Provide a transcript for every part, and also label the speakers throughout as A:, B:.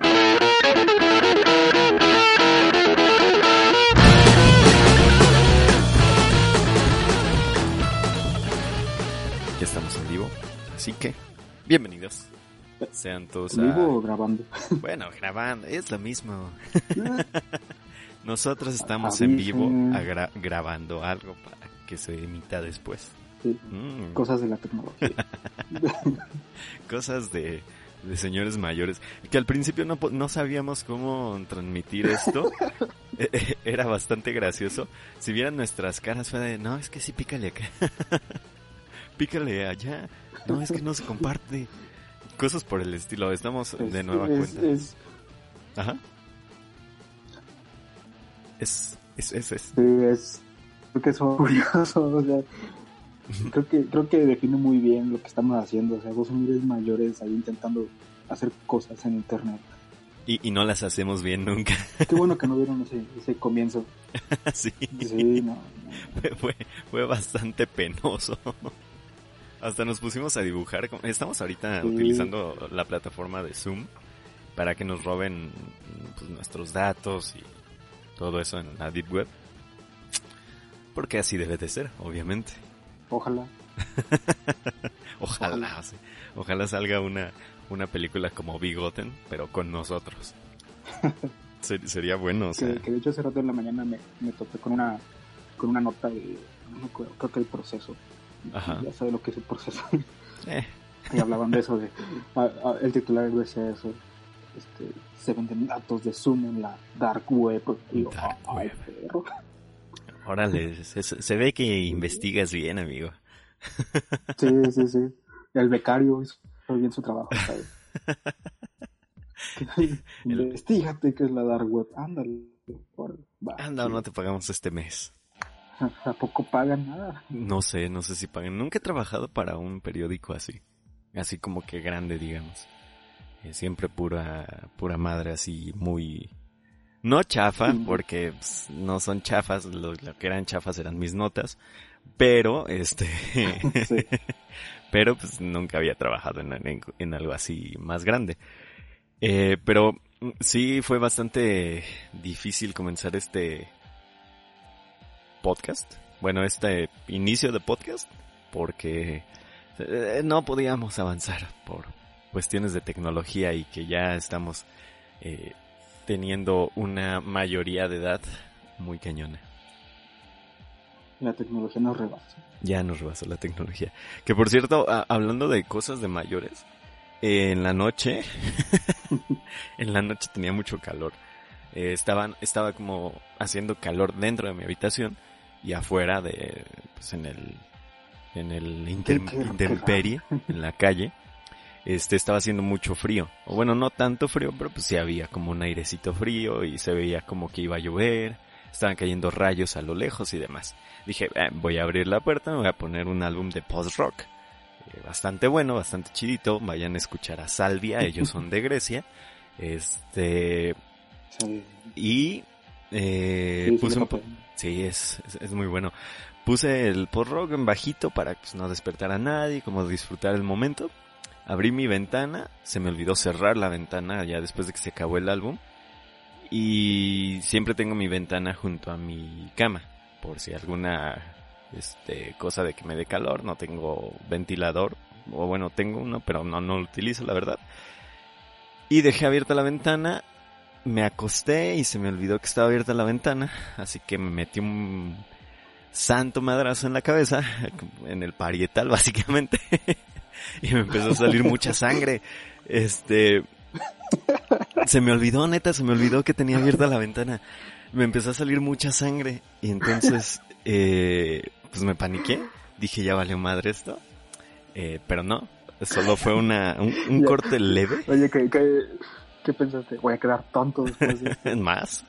A: Ya estamos en vivo, así que bienvenidos. Sean todos
B: ¿En vivo o grabando?
A: Bueno, grabando, es lo mismo. Nosotros estamos en vivo agra- grabando algo para que se emita después.
B: Sí,
A: Mm,
B: Cosas de la tecnología.
A: cosas de, de señores mayores. Que al principio no, no sabíamos cómo transmitir esto. Eh, eh, Era bastante gracioso. Si vieran nuestras caras fue de, no, es que sí, pícale acá. pícale allá. No, es que no se comparte. Cosas por el estilo. Estamos de nueva
B: es,
A: cuenta.
B: es-
A: Ajá. Es, es, es, es.
B: sí, es- creo que es curioso. O sea, creo que creo que define muy bien lo que estamos haciendo. O sea, dos señores mayores ahí intentando hacer cosas en internet.
A: Y, y no las hacemos bien nunca.
B: Qué bueno que no vieron ese, ese comienzo.
A: sí.
B: Sí, no.
A: Fue, fue, fue bastante penoso. Hasta nos pusimos a dibujar. Estamos ahorita
B: Sí.
A: utilizando la plataforma de Zoom para que nos roben pues, nuestros datos y todo eso en la Deep Web. Porque así debe de ser, obviamente.
B: Ojalá.
A: Ojalá,
B: Ojalá.
A: sí. Ojalá salga una, una película como Bigoten, pero con nosotros. Ser- sería bueno, o sea.
B: Que, que de hecho hace rato en la mañana me, me topé con una con una nota de no me acuerdo, creo que el proceso.
A: Ajá.
B: Ya sabe lo que es el proceso.
A: eh,
B: y hablaban de eso, de a- a- el titular decía eso, este, se venden datos de Zoom en la dark web. Y yo,
A: Dark web. Órale, se, se ve que investigas bien, amigo.
B: Sí, sí, sí. El becario hizo bien su trabajo, ¿sabes? Investígate qué es la dark web. Ándale. órale, va.
A: Anda, no te pagamos este mes.
B: ¿A poco pagan nada?
A: No sé, no sé si pagan. Nunca he trabajado para un periódico así. Así como que grande, digamos. Eh, siempre pura, pura madre así, muy... No chafa, porque pues, no son chafas, lo, lo que eran chafas eran mis notas. Pero, este...
B: Sí.
A: pero pues nunca había trabajado en, en- en algo así más grande. Eh, pero sí fue bastante difícil comenzar este podcast. Bueno, este inicio de podcast porque eh, no podíamos avanzar por cuestiones de tecnología y que ya estamos eh, teniendo una mayoría de edad muy cañona.
B: La tecnología nos rebasa.
A: Ya nos rebasó la tecnología. Que por cierto, a- hablando de cosas de mayores, eh, en la noche, en la noche tenía mucho calor. Eh, estaban, estaba como haciendo calor dentro de mi habitación y afuera de, pues en el, en el intemperie, en la calle, este, estaba haciendo mucho frío. O bueno, no tanto frío, pero pues sí había como un airecito frío y se veía como que iba a llover, estaban cayendo rayos a lo lejos y demás. Dije, "Eh, voy a abrir la puerta, me voy a poner un álbum de post-rock. Eh, bastante bueno, bastante chidito. Vayan a escuchar a Salvia, ellos son de Grecia. Este, y eh, puse un. Sí, es, es, es muy bueno. Puse el post-rock en bajito para pues, no despertar a nadie, como disfrutar el momento. Abrí mi ventana, se me olvidó cerrar la ventana ya después de que se acabó el álbum. Y siempre tengo mi ventana junto a mi cama, por si alguna este, cosa de que me dé calor, no tengo ventilador, o bueno, tengo uno, pero no, no lo utilizo, la verdad. Y dejé abierta la ventana, me acosté y se me olvidó que estaba abierta la ventana, así que me metí un santo madrazo en la cabeza, en el parietal básicamente, y me empezó a salir mucha sangre. Este, se me olvidó, neta, se me olvidó que tenía abierta la ventana. Me empezó a salir mucha sangre y entonces, eh, pues me paniqué. Dije, ya valió madre esto. Eh, pero no, solo fue una, un, corte leve.
B: Oye, que, que, ¿Qué pensaste? Voy a quedar tonto después de.
A: ¿Más?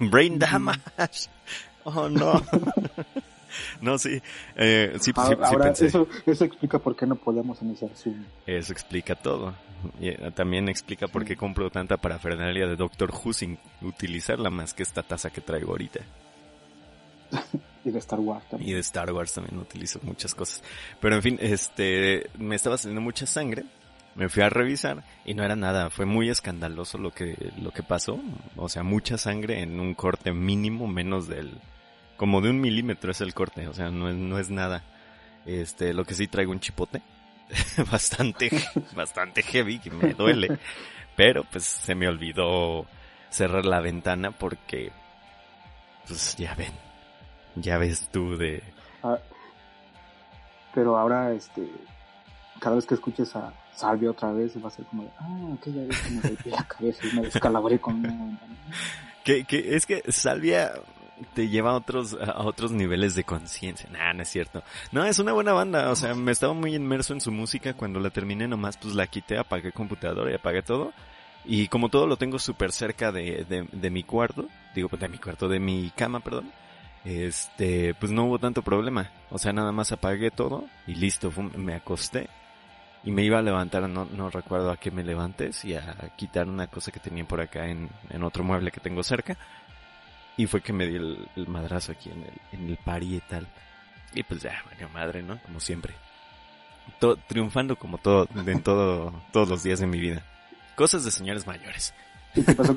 A: Brain damage. Oh, no. no, sí. Eh, sí, sí, sí
B: Ahora,
A: pensé.
B: eso, eso explica por qué no podemos iniciar Zoom.
A: Eso explica todo. Y eh, también explica por qué compro tanta parafernalia de Doctor Who sin utilizarla más que esta taza que traigo ahorita.
B: Y de Star Wars
A: Y
B: también.
A: de Star Wars también utilizo muchas cosas. Pero en fin, este, me estaba saliendo mucha sangre. Me fui a revisar y no era nada. Fue muy escandaloso lo que, lo que pasó. O sea, mucha sangre en un corte mínimo menos del, como de un milímetro es el corte. O sea, no es, no es nada. Este, lo que sí traigo un chipote. bastante, bastante heavy que me duele. Pero pues se me olvidó cerrar la ventana porque, pues ya ven, ya ves tú de,
B: Ah, pero ahora, este, cada vez que escuches a Salvia otra vez, va a ser como de, ah, aquella vez que me golpeé la cabeza y me descalabré con una ventana.
A: que, que es que Salvia te lleva a otros, a otros niveles de conciencia. Nah, no es cierto. No, es una buena banda. O sea, me estaba muy inmerso en su música. Cuando la terminé nomás, pues la quité, apagué computadora y apagué todo. Y como todo lo tengo súper cerca de, de, de mi cuarto, digo, de mi cuarto, de mi cama, perdón. Este, pues no hubo tanto problema. O sea, nada más apagué todo y listo, me acosté. Y me iba a levantar, no, no recuerdo a qué me levanté, si a quitar una cosa que tenía por acá en, en otro mueble que tengo cerca. Y fue que me di el, el madrazo aquí en el, en el parietal. Y pues ya, valió madre, ¿no? Como siempre. To- triunfando como todo, en todo, todos los días de mi vida. Cosas de señores mayores.
B: ¿Y qué pasó?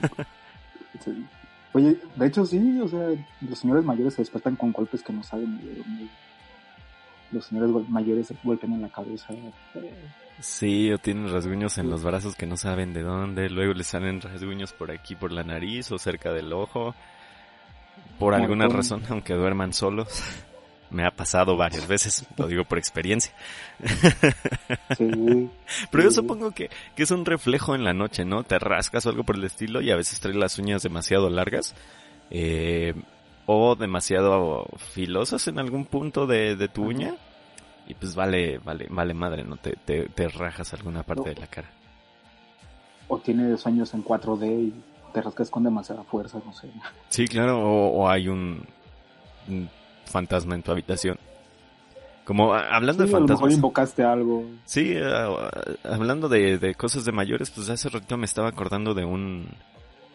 B: Oye, de hecho sí, o sea, los señores mayores se despertan con golpes que no saben de dónde. Los señores mayores se golpean en la cabeza.
A: Sí, o tienen rasguños en los brazos que no saben de dónde. Luego les salen rasguños por aquí, por la nariz o cerca del ojo. Por alguna razón, aunque duerman solos. Me ha pasado varias veces, lo digo por experiencia.
B: Sí.
A: Pero yo
B: Sí.
A: supongo que, que es un reflejo en la noche, ¿no? Te rascas o algo por el estilo y a veces traes las uñas demasiado largas. eh, o demasiado filosas en algún punto de, de tu
B: Ajá.
A: uña. Y pues vale, vale, vale madre, ¿no? Te, te, te rajas alguna parte
B: No.
A: de la cara.
B: O tiene sueños en 4D y te rascas con demasiada fuerza, no sé.
A: Sí, claro, o, o hay un, un fantasma en tu habitación. Como a- hablando
B: Sí,
A: de
B: a lo mejor
A: fantasmas.
B: invocaste algo.
A: Sí, hablando de, de cosas de mayores, pues hace ratito me estaba acordando de un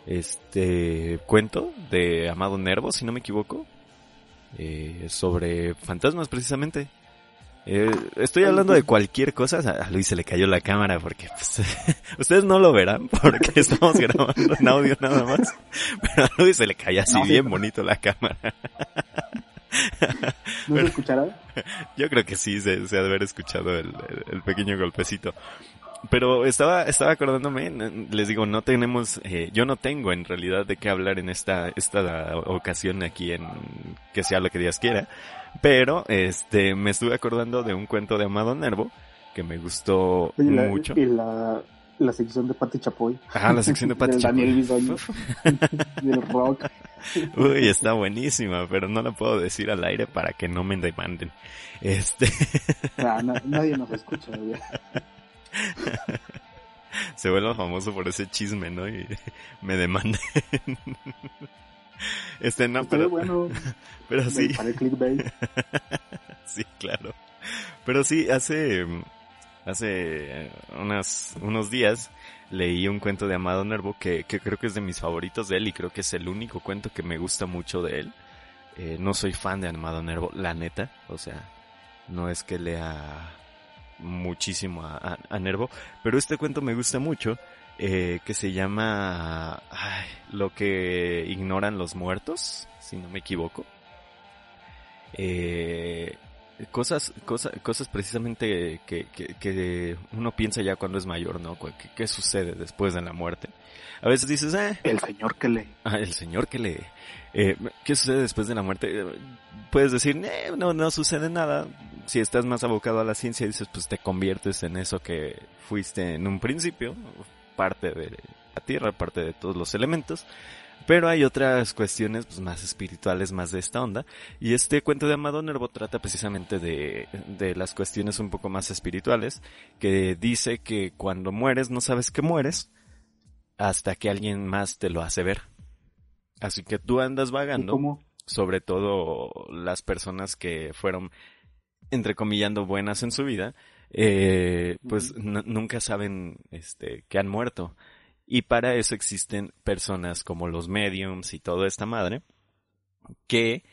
A: este cuento de Amado Nervo, si no me equivoco, eh, sobre fantasmas precisamente. Eh, estoy hablando de cualquier cosa. A Luis se le cayó la cámara porque pues, ustedes no lo verán porque estamos grabando en audio nada más. Pero a Luis se le cae así
B: No, sí.
A: bien bonito la cámara.
B: ¿No se escuchará?
A: Yo creo que sí, se, se ha de haber escuchado el, el- el pequeño golpecito. Pero estaba, estaba acordándome, les digo, no tenemos, eh, yo no tengo en realidad de qué hablar en esta, esta ocasión aquí en que sea lo que Dios quiera. Pero, este, me estuve acordando de un cuento de Amado Nervo que me gustó
B: la-
A: mucho.
B: Y la, la sección de Pati Chapoy.
A: Ah, la sección de Pati
B: Del
A: Chapoy.
B: Daniel Bisoño. del rock.
A: Uy, está buenísima, pero no la puedo decir al aire para que no me demanden. Este,
B: Ah, na- nadie nos escucha,
A: se vuelve famoso por ese chisme, ¿no? Y me demanden. Este, no, pero,
B: bueno
A: pero sí,
B: para el clickbait.
A: sí, claro. Pero sí, hace, hace unas, unos días leí un cuento de Amado Nervo que, que creo que es de mis favoritos de él y creo que es el único cuento que me gusta mucho de él. Eh, no soy fan de Amado Nervo, la neta, o sea, no es que lea muchísimo a, a- a Nervo, pero este cuento me gusta mucho, eh, que se llama ay, Lo que ignoran los muertos, si no me equivoco. Eh, cosas, cosas, cosas precisamente que, que, que uno piensa ya cuando es mayor, ¿no? ¿Qué, qué sucede después de la muerte? A veces dices, eh,
B: El señor que lee.
A: Ah, el señor que le... Eh, ¿Qué sucede después de la muerte? Eh, Puedes decir, "Eh, no, no sucede nada. Si estás más abocado a la ciencia, dices, pues te conviertes en eso que fuiste en un principio, parte de la Tierra, parte de todos los elementos. Pero hay otras cuestiones pues, más espirituales, más de esta onda. Y este cuento de Amado Nervo trata precisamente de, de las cuestiones un poco más espirituales, que dice que cuando mueres no sabes que mueres, hasta que alguien más te lo hace ver. Así que tú andas vagando, sobre todo las personas que fueron, entrecomillando, buenas en su vida, eh, pues nunca saben este, que han muerto. Y para eso existen personas como los mediums y toda esta madre, que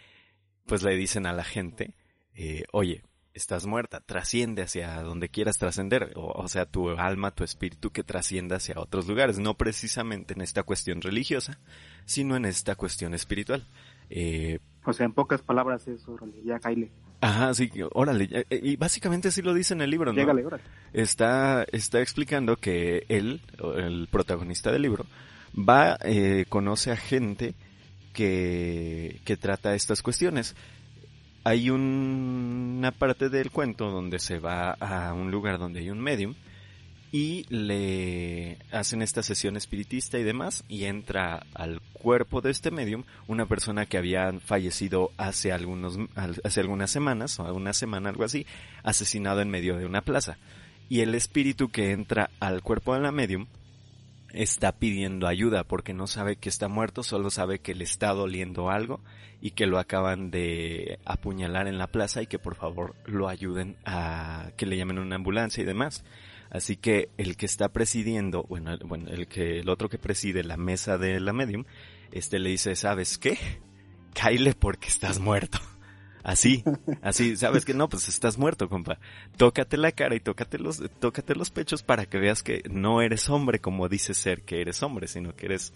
A: pues le dicen a la gente, eh, oye, estás muerta, trasciende hacia donde quieras trascender, o, sea, tu alma, tu espíritu que trascienda hacia otros lugares, no precisamente en esta cuestión religiosa, sino en esta cuestión espiritual.
B: Eh, o sea, en pocas palabras eso, ya caile.
A: Ajá, sí, órale, eh, y básicamente así lo dice en el libro, ¿no?
B: Llégale,
A: Está, está explicando que él, el protagonista del libro, va, eh, conoce a gente que, que trata estas cuestiones hay una parte del cuento donde se va a un lugar donde hay un medium y le hacen esta sesión espiritista y demás y entra al cuerpo de este medium una persona que había fallecido hace algunos hace algunas semanas o una semana algo así asesinado en medio de una plaza y el espíritu que entra al cuerpo de la medium está pidiendo ayuda porque no sabe que está muerto, solo sabe que le está doliendo algo y que lo acaban de apuñalar en la plaza y que por favor lo ayuden a que le llamen una ambulancia y demás. Así que el que está presidiendo, bueno, bueno, el que el otro que preside la mesa de la medium, este le dice, "¿Sabes qué? Caile porque estás muerto." Así, así, sabes que no, pues estás muerto, compa. Tócate la cara y tócate los, tócate los pechos para que veas que no eres hombre como dices ser que eres hombre, sino que eres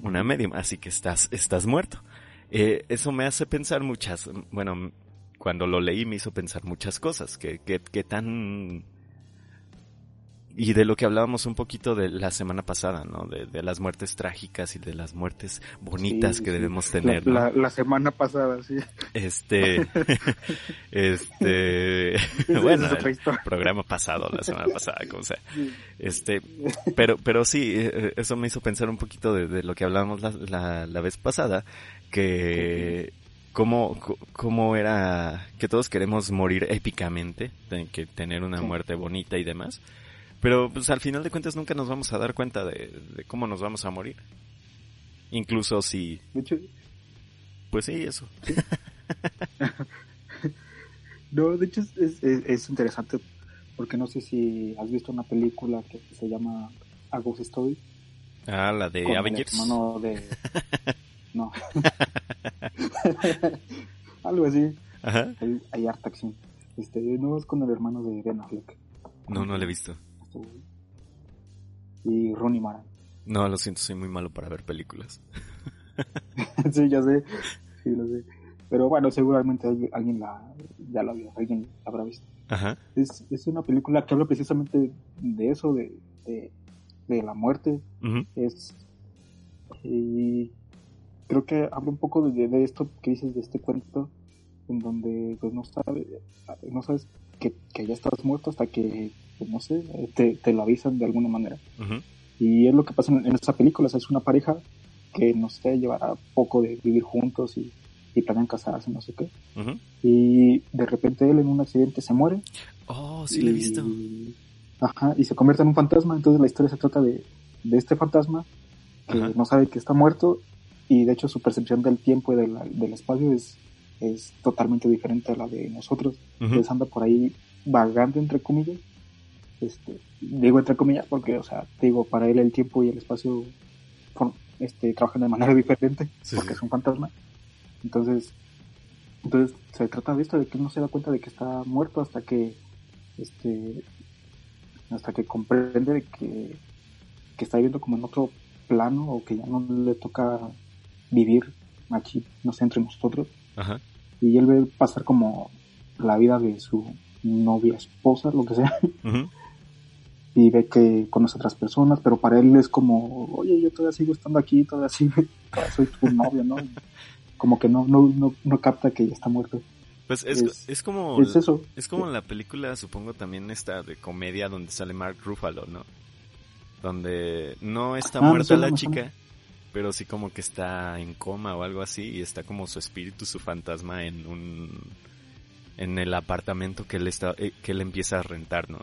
A: una medium, así que estás, estás muerto. Eh, eso me hace pensar muchas, bueno, cuando lo leí me hizo pensar muchas cosas, que, que, que tan y de lo que hablábamos un poquito de la semana pasada, ¿no? De, las muertes trágicas y de las muertes bonitas que debemos tener.
B: La, la, semana pasada, sí.
A: Este, este, bueno, el programa pasado, la semana pasada, como sea. Este, pero, pero sí, eh, eso me hizo pensar un poquito de, lo que hablábamos la, la, vez pasada, que cómo, cómo era que todos queremos morir épicamente, que tener una muerte bonita y demás pero pues al final de cuentas nunca nos vamos a dar cuenta de, cómo nos vamos a morir. Incluso si... Pues sí, eso.
B: no, de hecho es, es, interesante porque no sé si has visto una película que se llama A Ghost Story.
A: Ah, la de Avengers.
B: hermano de... no. Algo así. Ajá. Hay, harta acción. Este, no es con el hermano de Ben Affleck.
A: No, no lo he visto
B: y Ronnie Mara.
A: No, lo siento, soy muy malo para ver películas.
B: sí, ya sé, sí, lo sé. Pero bueno, seguramente alguien la, ya la vio, alguien la habrá visto. Ajá. Es, es una película que habla precisamente de eso, de, de, la muerte. Es, y creo que habla un poco de, de, esto que dices de este cuento, en donde pues no, sabe, no sabes que, que ya estás muerto hasta que no sé, te, te, lo avisan de alguna manera. Y es lo que pasa en, esta película, es una pareja que, no sé, llevará poco de vivir juntos y, y planean casarse, no sé qué. Y de repente él en un accidente se muere.
A: Oh, sí, lo he visto.
B: Ajá, y se convierte en un fantasma, entonces la historia se trata de, de este fantasma que no sabe que está muerto y de hecho su percepción del tiempo y del espacio es, es totalmente diferente a la de nosotros. Entonces anda por ahí vagando entre comillas este, digo entre comillas porque, o sea, digo, para él el tiempo y el espacio este, trabajan de manera diferente, porque es un fantasma. Entonces, entonces se trata de esto, de que no se da cuenta de que está muerto hasta que, este, hasta que comprende que, que está viviendo como en otro plano o que ya no le toca vivir aquí, no sé, entre nosotros. Y él ve pasar como la vida de su novia, esposa, lo que sea y ve que conoce a otras personas, pero para él es como, oye, yo todavía sigo estando aquí, todavía, sigo, soy tu novio, ¿no? Como que no, no, no, no capta que ya está muerto.
A: Pues es, es, como es, eso. es como la película, supongo también esta de comedia donde sale Mark Ruffalo, ¿no? Donde no está ah, muerta la chica, pero sí como que está en coma o algo así y está como su espíritu, su fantasma en un en el apartamento que él está eh, que él empieza a rentar, ¿no?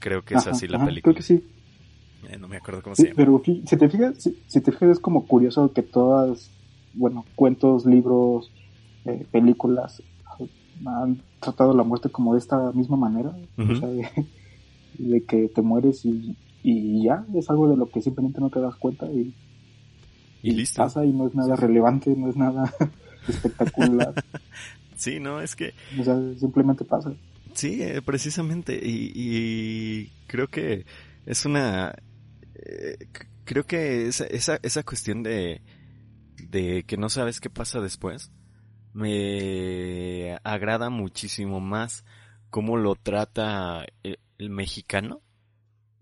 A: Creo que es así la película.
B: Creo que sí.
A: Eh, no me acuerdo cómo se llama.
B: Pero si te fijas, si, te fijas es como curioso que todas, bueno, cuentos, libros, eh, películas han tratado la muerte como de esta misma manera, o sea, de, que te mueres y, y, ya es algo de lo que simplemente no te das cuenta y,
A: y, listo.
B: pasa y no es nada relevante, no es nada espectacular.
A: sí, no, es que...
B: O sea, simplemente pasa.
A: Sí, eh, precisamente, y, y, creo que es una... Eh, creo que esa, esa, esa cuestión de, de que no sabes qué pasa después, me agrada muchísimo más cómo lo trata el, mexicano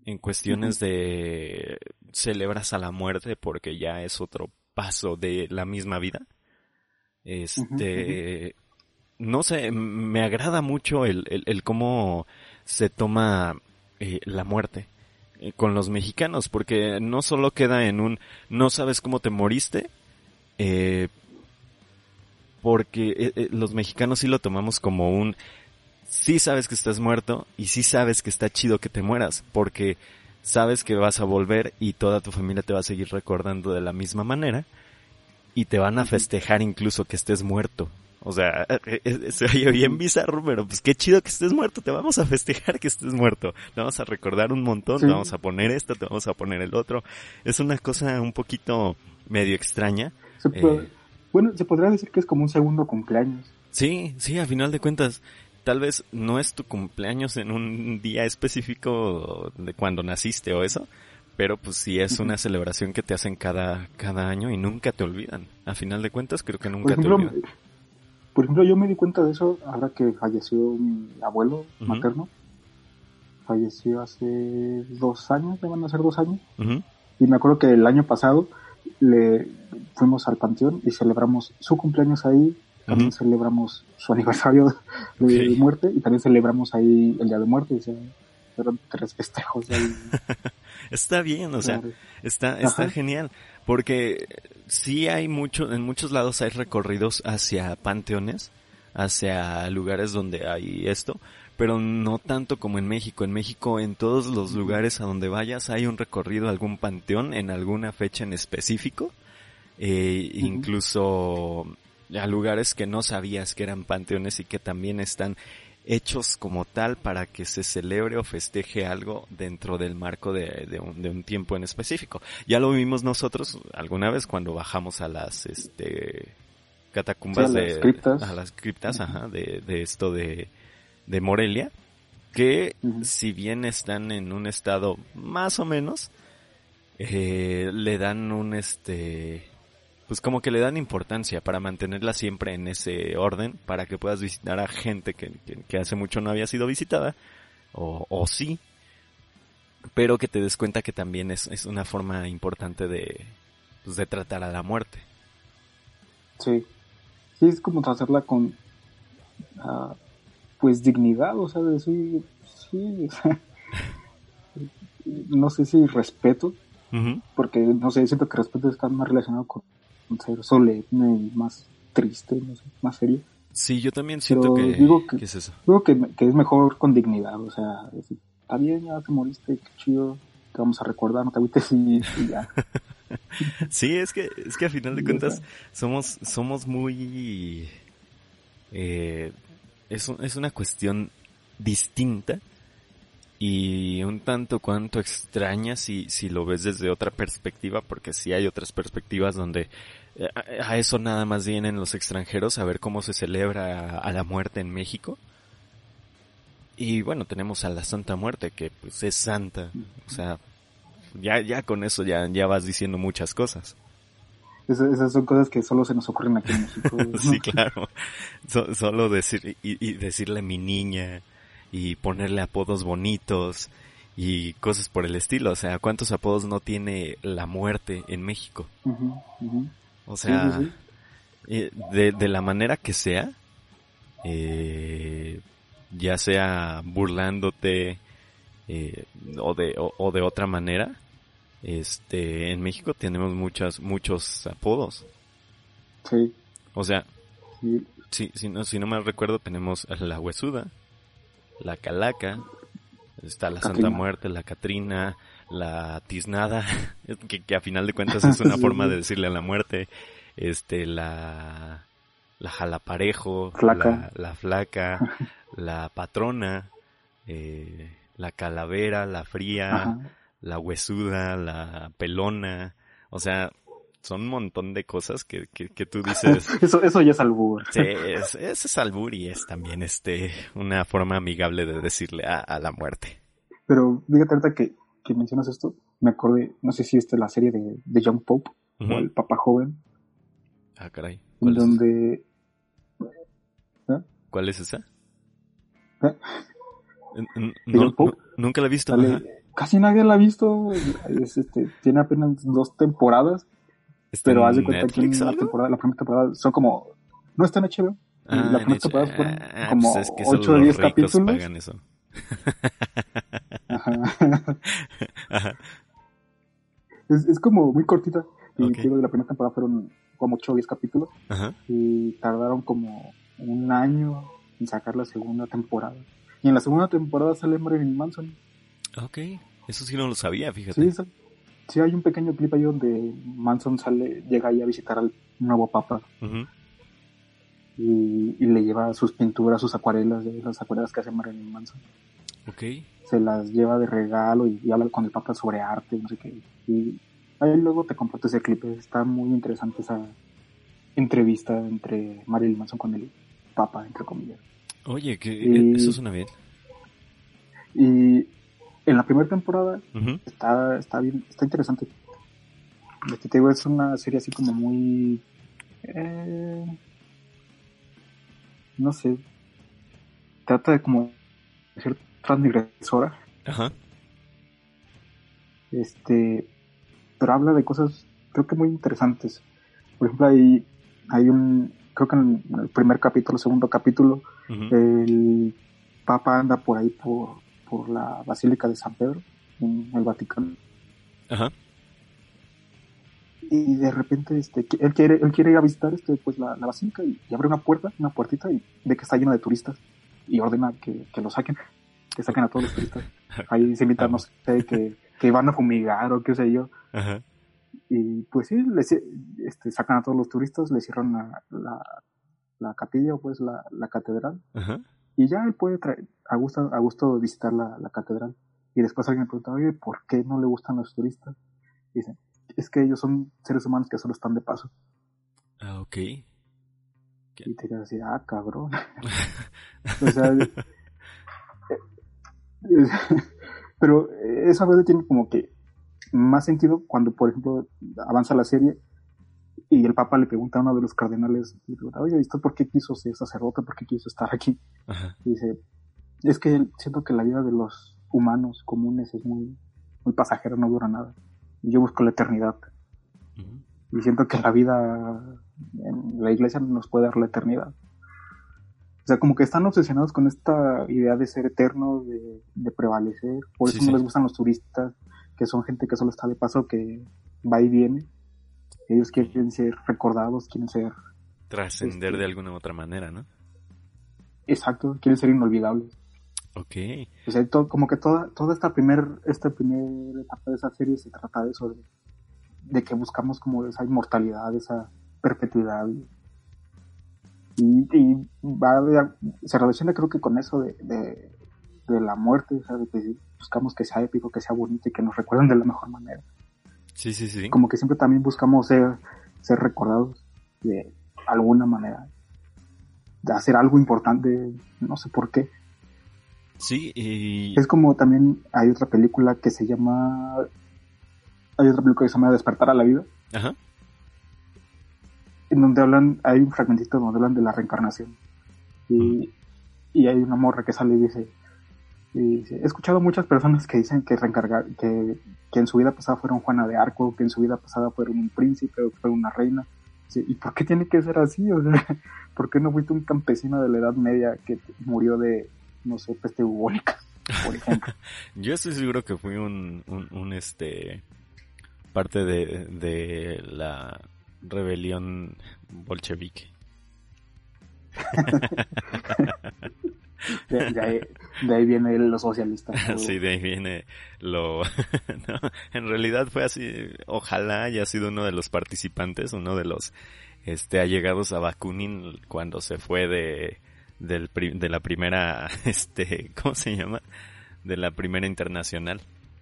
A: en cuestiones de celebras a la muerte porque ya es otro paso de la misma vida. Este, no sé, me agrada mucho el, el, cómo se toma eh, la muerte eh, con los mexicanos, porque no solo queda en un no sabes cómo te moriste, eh, porque los mexicanos sí lo tomamos como un sí sabes que estás muerto y sí sabes que está chido que te mueras, porque sabes que vas a volver y toda tu familia te va a seguir recordando de la misma manera y te van a festejar incluso que estés muerto. O sea, eh, se oye bien bizarro, pero pues qué chido que estés muerto, te vamos a festejar que estés muerto, te vamos a recordar un montón, te vamos a poner esto, te vamos a poner el otro. Es una cosa un poquito medio extraña.
B: Bueno, se podría decir que es como un segundo cumpleaños.
A: Sí, sí, a final de cuentas, tal vez no es tu cumpleaños en un día específico de cuando naciste o eso, pero pues sí es una celebración que te hacen cada, cada año y nunca te olvidan. A final de cuentas, creo que nunca te olvidan.
B: Por ejemplo, yo me di cuenta de eso ahora que falleció mi abuelo materno. Falleció hace dos años, me van a ser dos años. Y me acuerdo que el año pasado le fuimos al panteón y celebramos su cumpleaños ahí, también celebramos su aniversario de muerte y también celebramos ahí el día de muerte, o sea, fueron tres festejos ahí.
A: está bien, o sea, está, está genial, porque sí hay mucho, en muchos lados hay recorridos hacia panteones, hacia lugares donde hay esto, pero no tanto como en México. En México, en todos los lugares a donde vayas, hay un recorrido, algún panteón en alguna fecha en específico. Eh, Incluso a lugares que no sabías que eran panteones y que también están hechos como tal para que se celebre o festeje algo dentro del marco de, de, un, tiempo en específico. Ya lo vimos nosotros alguna vez cuando bajamos a las este catacumbas de a las criptas, ajá, de, de esto de de Morelia, que si bien están en un estado más o menos, eh, le dan un este, pues como que le dan importancia para mantenerla siempre en ese orden, para que puedas visitar a gente que, que, hace mucho no había sido visitada, o, o, sí, pero que te des cuenta que también es, es una forma importante de, pues de tratar a la muerte.
B: Sí, sí, es como tratarla con, uh, pues dignidad, o sea, decir, sí, no sé si respeto, porque no sé, siento que respeto está más relacionado con, ser solemne y más triste, no sé, más serio.
A: Sí, yo también siento que,
B: digo que, es eso. Digo que, es mejor con dignidad, o sea, decir, está bien, ya te moriste, qué chido, te vamos a recordar, no te agüites y, ya.
A: sí, es que, es que a final de cuentas somos, somos muy, eh, es, es una cuestión distinta y un tanto cuanto extraña si, si lo ves desde otra perspectiva, porque sí hay otras perspectivas donde a, eso nada más vienen los extranjeros a ver cómo se celebra a, la muerte en México. Y bueno, tenemos a la Santa Muerte, que pues es santa. O sea, ya, ya con eso ya, ya vas diciendo muchas cosas.
B: Esas, son cosas que solo se nos ocurren aquí en México.
A: sí, claro. solo decir, y, decirle mi niña, y ponerle apodos bonitos, y cosas por el estilo. O sea, ¿cuántos apodos no tiene la muerte en México? O sea, eh, de, de, la manera que sea, eh, ya sea burlándote eh, o, de, o de otra manera, este, en México tenemos muchas, muchos apodos.
B: Sí.
A: O sea, si, si, no, si no me recuerdo, tenemos la Huesuda, la Calaca, está la Santa Muerte, la Catrina, la tiznada, que, que a final de cuentas es una forma de decirle a la muerte, este, la, la jalaparejo,
B: Flaca.
A: La, la flaca, la patrona, eh, la calavera, la fría,
B: Ajá.
A: la huesuda, la pelona, o sea, son un montón de cosas que, que, que tú dices,
B: Eso, eso ya es albur.
A: sí, es, ese es albur y es también este, una forma amigable de decirle a, a la muerte.
B: Pero fíjate ahorita que, que mencionas esto, me acordé, no sé si esta es la serie de, de Young Pope
A: Ujú.
B: o El Papa Joven,
A: Ah, caray.
B: en
A: ¿Cuál es,
B: donde
A: ¿Cuál es esa?
B: ¿Eh?
A: N- n-
B: ¿De
A: no-
B: John Pope?
A: no- nunca la he visto.
B: casi nadie la ha visto, es, este, tiene apenas dos temporadas,
A: ¿Está
B: pero haz de cuenta que
A: Netflix o
B: la temporada, la primera temporada son como, no está en HBO,
A: Ah,
B: la primera temporada fueron
A: ah,
B: como
A: pues es que solo
B: 8 o
A: los
B: 10
A: ricos
B: capítulos.
A: pagan eso.
B: Ajá.
A: Ajá.
B: es, es como muy cortita, y
A: Ok.
B: te digo, de la primera temporada fueron como 8 o 10 capítulos,
A: Ajá.
B: y tardaron como un año en sacar la segunda temporada. Y en la segunda temporada sale Marilyn Manson.
A: Ok. Eso sí no lo sabía, fíjate.
B: Sí, hay un pequeño clip ahí donde Manson sale, llega ahí a visitar al nuevo papa y, y le lleva sus pinturas, sus acuarelas, las acuarelas que hace Marilyn Manson.
A: Ok.
B: Se las lleva de regalo y, y habla con el papa sobre arte, no sé qué. Y ahí luego te comparto ese clip. Está muy interesante esa entrevista entre Marilyn Manson con el papa, entre comillas.
A: Oye, que
B: Y-
A: eso suena bien.
B: Y en la primera temporada está, está bien, está interesante. Este, te digo, es una serie así como muy, eh, no sé, trata de como de transgresora,
A: Ajá.
B: este, pero habla de cosas creo que muy interesantes. Por ejemplo, hay, hay un, creo que en el primer capítulo, segundo capítulo, el Papa anda por ahí por, por la Basílica de San Pedro, en el Vaticano.
A: Ajá.
B: y de repente este él quiere él quiere ir a visitar este pues la, la basílica y, y abre una puerta una puertita y ve que está lleno de turistas y ordena que, que lo saquen que saquen a todos los turistas ahí se invitan no sé que, que van a fumigar o qué sé yo
A: Ajá.
B: y pues sí les, este sacan a todos los turistas le cierran la, la, la capilla o pues la, la catedral
A: Ajá.
B: y ya él puede traer a gusto a gusto visitar la, la catedral y después alguien pregunta oye ¿por qué no le gustan los turistas? y dicen es que ellos son seres humanos que solo están de paso
A: Ah, ok.
B: y te quedas así, ah, cabrón. o sea, pero esa vez tiene como que más sentido cuando, por ejemplo, avanza la serie y el Papa le pregunta a uno de los cardenales, le pregunta, oye, ¿y por qué quiso ser sacerdote? ¿Por qué quiso estar aquí?
A: Ajá.
B: Y dice, es que siento que la vida de los humanos comunes es muy, muy pasajera, no dura nada. Yo busco la eternidad. Y siento que la vida en la iglesia nos puede dar la eternidad. O sea, como que están obsesionados con esta idea de ser eternos, de, de prevalecer. Por
A: Sí,
B: eso no
A: sí.
B: les gustan los turistas, que son gente que solo está de paso, que va y viene. Ellos quieren ser recordados, quieren ser,
A: Trascender
B: Este-
A: de alguna u otra manera, ¿no?
B: exacto, quieren ser inolvidables.
A: Ok.
B: O sea, como que toda, toda esta primer, esta primera etapa de esa serie se trata de eso, de, de que buscamos como esa inmortalidad, esa perpetuidad. Y, y va a- se relaciona creo que con eso de, de, de la muerte, o sea, de que buscamos que sea épico, que sea bonito y que nos recuerden de la mejor manera.
A: Sí, sí, sí.
B: Como que siempre también buscamos ser, ser recordados de alguna manera. De hacer algo importante, no sé por qué.
A: Sí, y...
B: Es como también hay otra película que se llama. Hay otra película que se llama Despertar a la vida,
A: Ajá.
B: En donde hablan, hay un fragmentito donde hablan de la reencarnación. Y, y hay una morra que sale y dice, he escuchado muchas personas que dicen que reencargar, que, que en su vida pasada fueron Juana de Arco, que en su vida pasada fueron un príncipe o fueron una reina. ¿Y por qué tiene que ser así? O ¿por qué no fuiste un campesino de la Edad Media que murió de, no sé, peste bubónica, por ejemplo?
A: Yo estoy seguro que fui un, un, un, este parte de, de la rebelión bolchevique.
B: De ahí viene lo socialista.
A: sí, de ahí viene lo... en realidad fue así, ojalá haya sido uno de los participantes, uno de los este allegados a Bakunin cuando se fue de del, de la primera este ¿cómo se llama? de la primera internacional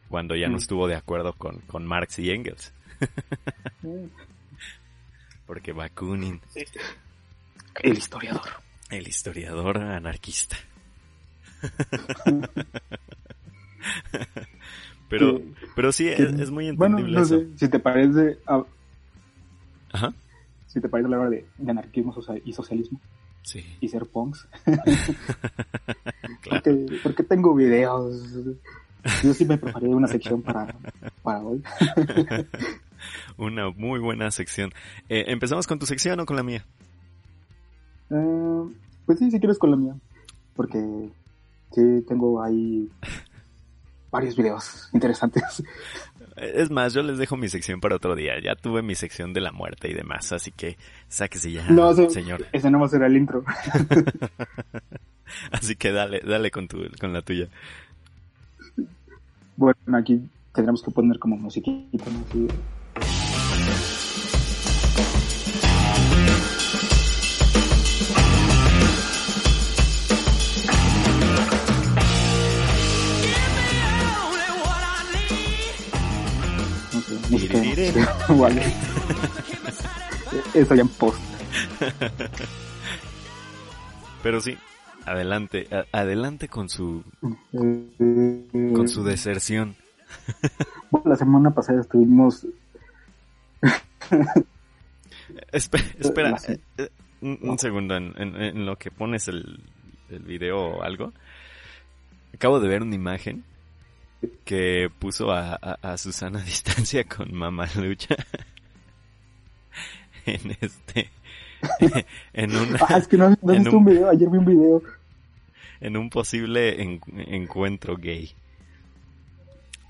A: cuando ya no mm. estuvo de acuerdo con, con Marx y Engels. Porque Bakunin.
B: El historiador.
A: El historiador anarquista. pero, pero sí, es, muy entendible bueno, no Sé,
B: si te parece... Ajá. Si te parece la hora de, anarquismo y socialismo.
A: Sí.
B: Y ser punks. porque, tengo videos. Yo sí me preparé una sección para, para hoy.
A: una muy buena sección. Eh, ¿Empezamos con tu sección o con la mía?
B: Eh, pues sí, si quieres con la mía. Porque sí, tengo ahí varios videos interesantes.
A: Es más, yo les dejo mi sección para otro día. Ya tuve mi sección de la muerte y demás, así que sáquese ya,
B: no, señor. Ese no va a ser el intro.
A: así que dale, dale con, tu, con la tuya.
B: Bueno, aquí tendremos que poner como musiquita, ¿no? Vale. Eso ya en post.
A: Pero sí, adelante, adelante con su con su deserción.
B: la semana pasada estuvimos
A: espera, eh, eh, un, segundo en, lo que pones el, el video o algo. Acabo de ver una imagen que puso a, a, Susana a distancia con Mamalucha en este en
B: ah, es que no, no un, video ayer vi un video.
A: en un posible encuentro gay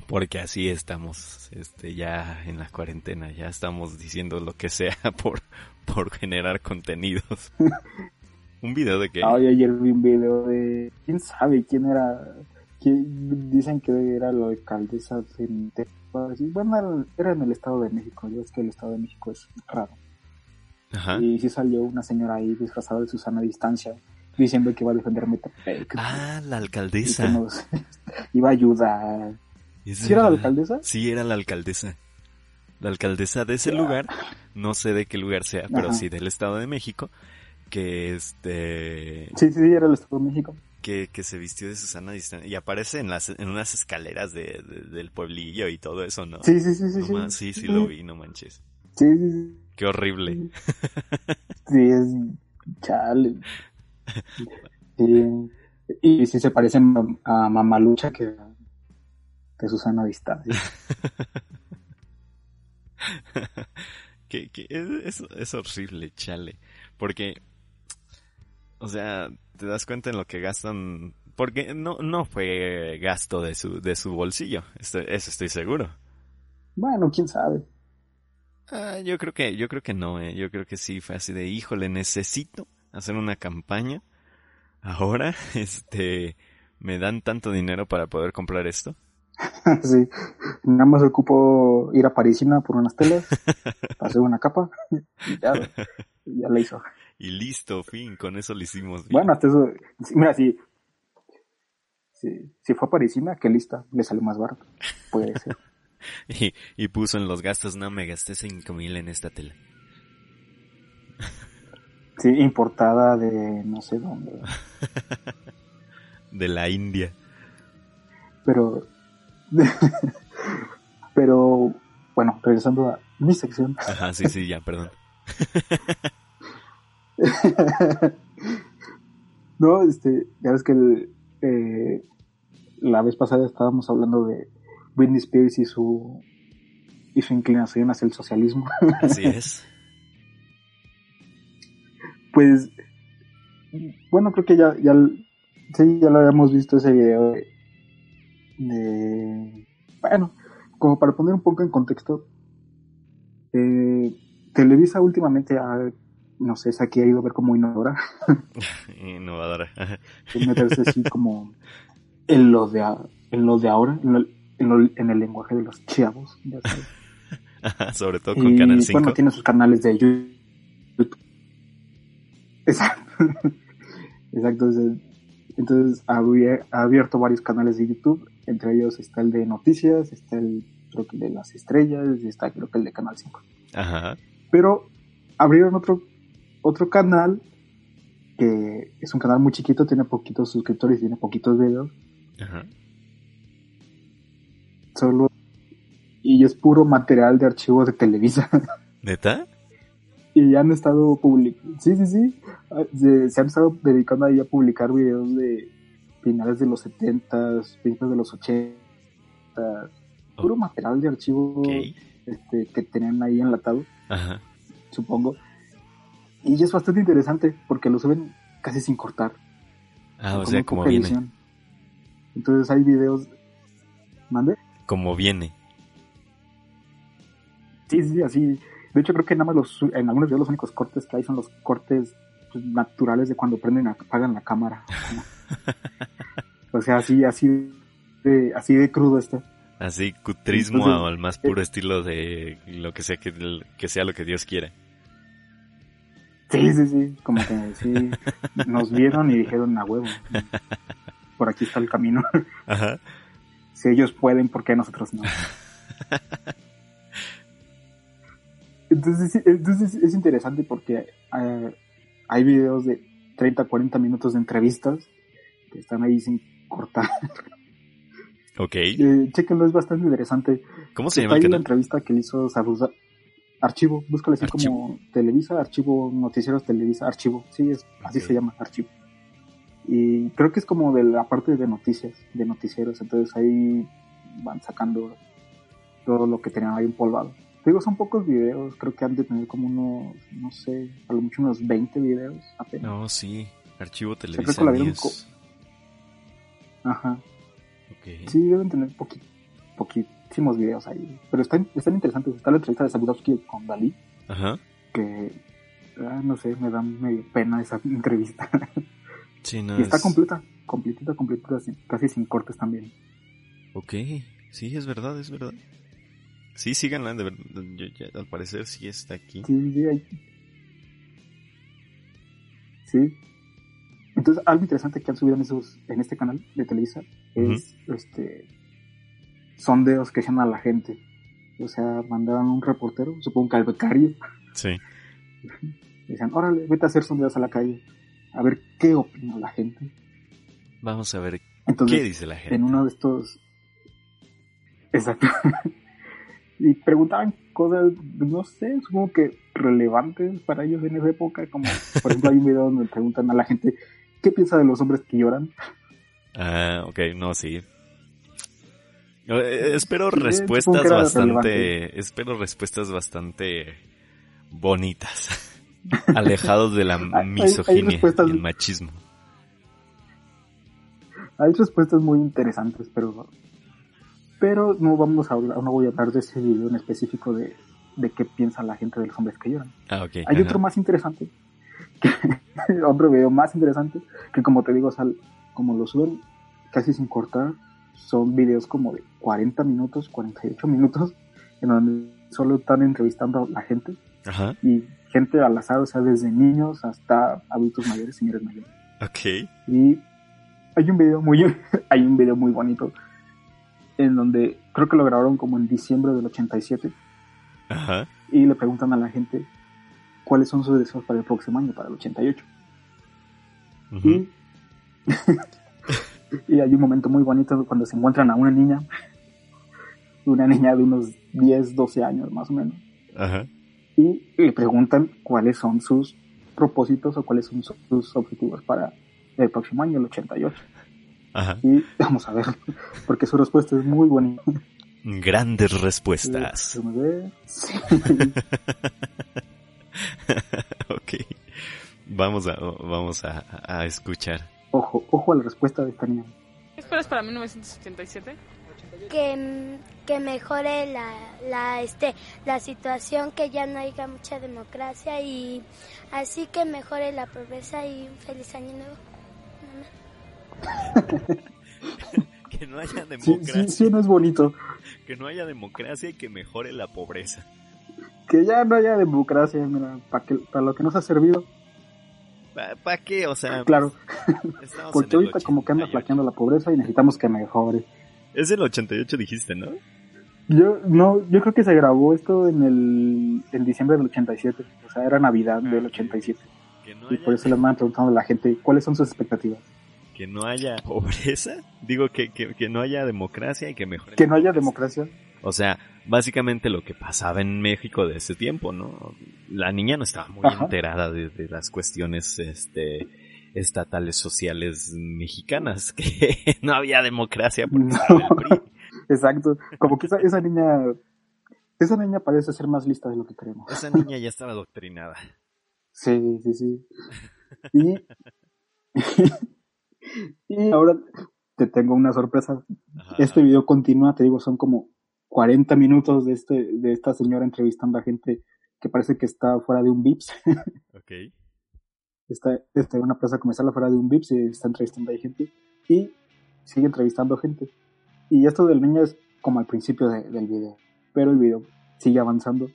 A: porque así estamos este ya en la cuarentena ya estamos diciendo lo que sea por por generar contenidos. Un video de que
B: ayer vi un video de quién sabe quién era que dicen que era la alcaldesa de bueno era en el Estado de México yo es que el Estado de México es raro. Y sí salió una señora ahí disfrazada de Susana a distancia diciendo que iba a defender Metepec
A: ah la alcaldesa.
B: iba a ayudar ¿Sí era la alcaldesa?
A: Sí, era la alcaldesa. La alcaldesa de ese lugar, no sé de qué lugar sea, pero sí del Estado de México, que este...
B: Sí, sí, era el Estado de México
A: que, que se vistió de Susana Distancia y aparece en las en unas escaleras de, del pueblillo y todo eso, ¿no?
B: Sí, sí, sí, sí.
A: sí. sí, sí lo vi, no manches.
B: Sí, sí, sí.
A: Qué horrible.
B: Sí, es chale. y, y sí se parece a Mamalucha que, que Susana Distancia.
A: que, que es, es horrible, chale. Porque, o sea, te das cuenta en lo que gastan, porque no, no fue gasto de su, de su bolsillo, eso estoy seguro.
B: Bueno, quién sabe.
A: Ah, yo creo que, yo creo que no, eh. yo creo que sí fue así de, híjole, necesito hacer una campaña. Ahora, este, me dan tanto dinero para poder comprar esto.
B: sí, nada más ocupo ir a Parisina por unas telas, hacer una capa, y ya, ya la hizo
A: y listo, fin, con eso lo hicimos.
B: Bueno, hasta eso, mira, si, si, fue a Parisina, que lista, le salió más barato, puede ser.
A: y, y puso en los gastos, no, me gasté cinco mil en esta tela.
B: sí, importada de no sé dónde.
A: de la India.
B: Pero, pero, bueno, regresando a mi sección.
A: Ajá, sí, sí, ya, perdón.
B: no, este, ya ves que eh, la vez pasada estábamos hablando de Britney Spears y su y su inclinación hacia el socialismo.
A: Así es.
B: pues bueno, creo que ya ya sí, ya lo habíamos visto ese video de, bueno, como para poner un poco en contexto eh, Televisa últimamente ha no sé, aquí ha ido a ver como innovadora.
A: innovadora.
B: meterse así como en lo de, en lo de ahora, en, el lenguaje de los chavos.
A: Sobre todo con Canal 5.
B: Bueno, tiene sus canales de YouTube. Exacto. Exacto. Entonces, ha abierto varios canales de YouTube. Entre ellos está el de noticias, está el creo que el de las estrellas y está creo que el de Canal 5.
A: Ajá.
B: Pero abrieron otro, otro canal que es un canal muy chiquito, tiene poquitos suscriptores, tiene poquitos videos. Ajá. Solo. Y es puro material de archivos de Televisa.
A: ¿Neta?
B: y han estado publicando. Sí, sí, sí. Se, han estado dedicando ahí a publicar videos de finales de los 70, principios de los 80. Puro material de archivo este, que tenían ahí enlatado. Ajá. Supongo. Y es bastante interesante porque lo suben casi sin cortar.
A: Ah, o sea, como viene.
B: Entonces hay videos. ¿Mande?
A: Como viene.
B: Sí, sí, así. De hecho, creo que nada más los, en algunos videos los únicos cortes que hay son los cortes naturales de cuando prenden apagan la cámara. o sea, así, así de, así de crudo está.
A: Así, cutrismo al más puro eh, estilo de lo que sea que, que sea lo que Dios quiera.
B: Sí, sí, sí, como que sí, nos vieron y dijeron a huevo. Por aquí está el camino. Ajá. Si ellos pueden, ¿por qué nosotros no? Entonces, entonces es interesante porque eh, hay videos de 30, 40 minutos de entrevistas que están ahí sin cortar.
A: Ok.
B: Eh, chequenlo, es bastante interesante.
A: ¿Cómo se llama? Hay
B: una entrevista que hizo. Archivo, búscale así como Televisa, Archivo, Noticieros Televisa, Archivo. Sí, es, así se llama, Archivo. Y creo que es como de la parte de noticias, de noticieros. Entonces ahí van sacando todo lo que tenían ahí empolvado. Digo, son pocos videos, creo que han de tener como unos, no sé, a lo mucho unos 20 videos apenas.
A: No, sí, archivo televisión.
B: Ajá. Okay. Sí, deben tener poquísimos videos ahí. Pero están, están interesantes. Está la entrevista de Sabudowski con Dalí. Ajá. Que, ah, no sé, me da medio pena esa entrevista.
A: Sí, no,
B: y está completa, completita, completita, casi sin cortes también.
A: Ok, sí, es verdad, es verdad. Sí, síganla, de verdad. al parecer sí está aquí.
B: Sí, sí, hay... sí. Entonces, algo interesante que han subido en, esos, en este canal de Televisa es este sondeos que hacen a la gente. O sea, mandaban un reportero, supongo que al becario.
A: Sí.
B: Dicen, órale, vete a hacer sondeos a la calle. A ver qué opina la gente.
A: Vamos a ver qué dice la gente.
B: En uno de estos. Exacto y preguntaban cosas, no sé, supongo que relevantes para ellos en esa época, como por ejemplo hay un video donde preguntan a la gente qué piensa de los hombres que lloran.
A: Ah, ok, no, sí. Eh, espero respuestas bastante, espero respuestas bastante bonitas, alejados de la misoginia y el machismo.
B: Hay respuestas muy interesantes, pero pero no vamos a hablar, no voy a hablar de ese video en específico de, de qué piensa la gente de los hombres que lloran.
A: Ah, okay.
B: Hay otro más interesante, otro video más interesante, que como te digo, sal, como lo suben casi sin cortar, son videos como de 40 minutos, 48 minutos, en donde solo están entrevistando a la gente. Ajá. Y gente al azar, o sea, desde niños hasta adultos mayores, señores mayores.
A: Ok.
B: Y hay un video muy, hay un video muy bonito en donde creo que lo grabaron como en diciembre del 87. Ajá. Y le preguntan a la gente cuáles son sus deseos para el próximo año, para el 88. y, y hay un momento muy bonito cuando se encuentran a una niña, una niña de unos 10, 12 años más o menos. Ajá. Y le preguntan cuáles son sus propósitos o cuáles son sus objetivos para el próximo año, el 88. Y vamos a ver, porque su respuesta es muy bonita.
A: Grandes respuestas. ok. Vamos a, vamos a, escuchar.
B: Ojo, ojo a la respuesta de esta niña.
C: ¿Qué esperas para 1987?
D: Que, que mejore la, la, este, la situación, que ya no haya mucha democracia y así que mejore la pobreza y un feliz año nuevo.
A: que no haya
B: Sí,
A: democracia.
B: sí, sí, no es bonito.
A: Que no haya democracia y que mejore la pobreza.
B: Que ya no haya democracia, mira, para para lo que nos ha servido.
A: ¿Para qué? O sea,
B: Claro,
A: estamos
B: porque ahorita como que anda
A: 88.
B: flaqueando la pobreza y necesitamos que mejore.
A: Es el 88 dijiste, ¿no?
B: Yo no, yo creo que se grabó esto en el en diciembre del 87, o sea, era Navidad del 87.
A: Que no
B: Y por eso le andan preguntando a la gente cuáles son sus expectativas.
A: Que no haya pobreza. Digo que, que, que no haya democracia y que mejore
B: Que no haya democracia.
A: O sea, básicamente lo que pasaba en México de ese tiempo, ¿no? La niña no estaba muy
B: Ajá.
A: enterada de, de las cuestiones este estatales sociales mexicanas, que no había democracia porque
B: No.
A: estaba el PRI.
B: Exacto. Como que esa, esa niña, esa niña parece ser más lista de lo que creemos.
A: Esa niña ya estaba adoctrinada.
B: Sí, sí, sí. Y, y ahora te tengo una sorpresa.
A: Ajá.
B: Este video continúa, te digo, son como 40 minutos de este, de esta señora entrevistando a gente que parece que está fuera de un VIPS.
A: Ok.
B: está, está en una plaza comercial afuera de un VIPS y está entrevistando a gente y sigue entrevistando gente. Y esto del niño es como al principio de- del video, pero el video sigue avanzando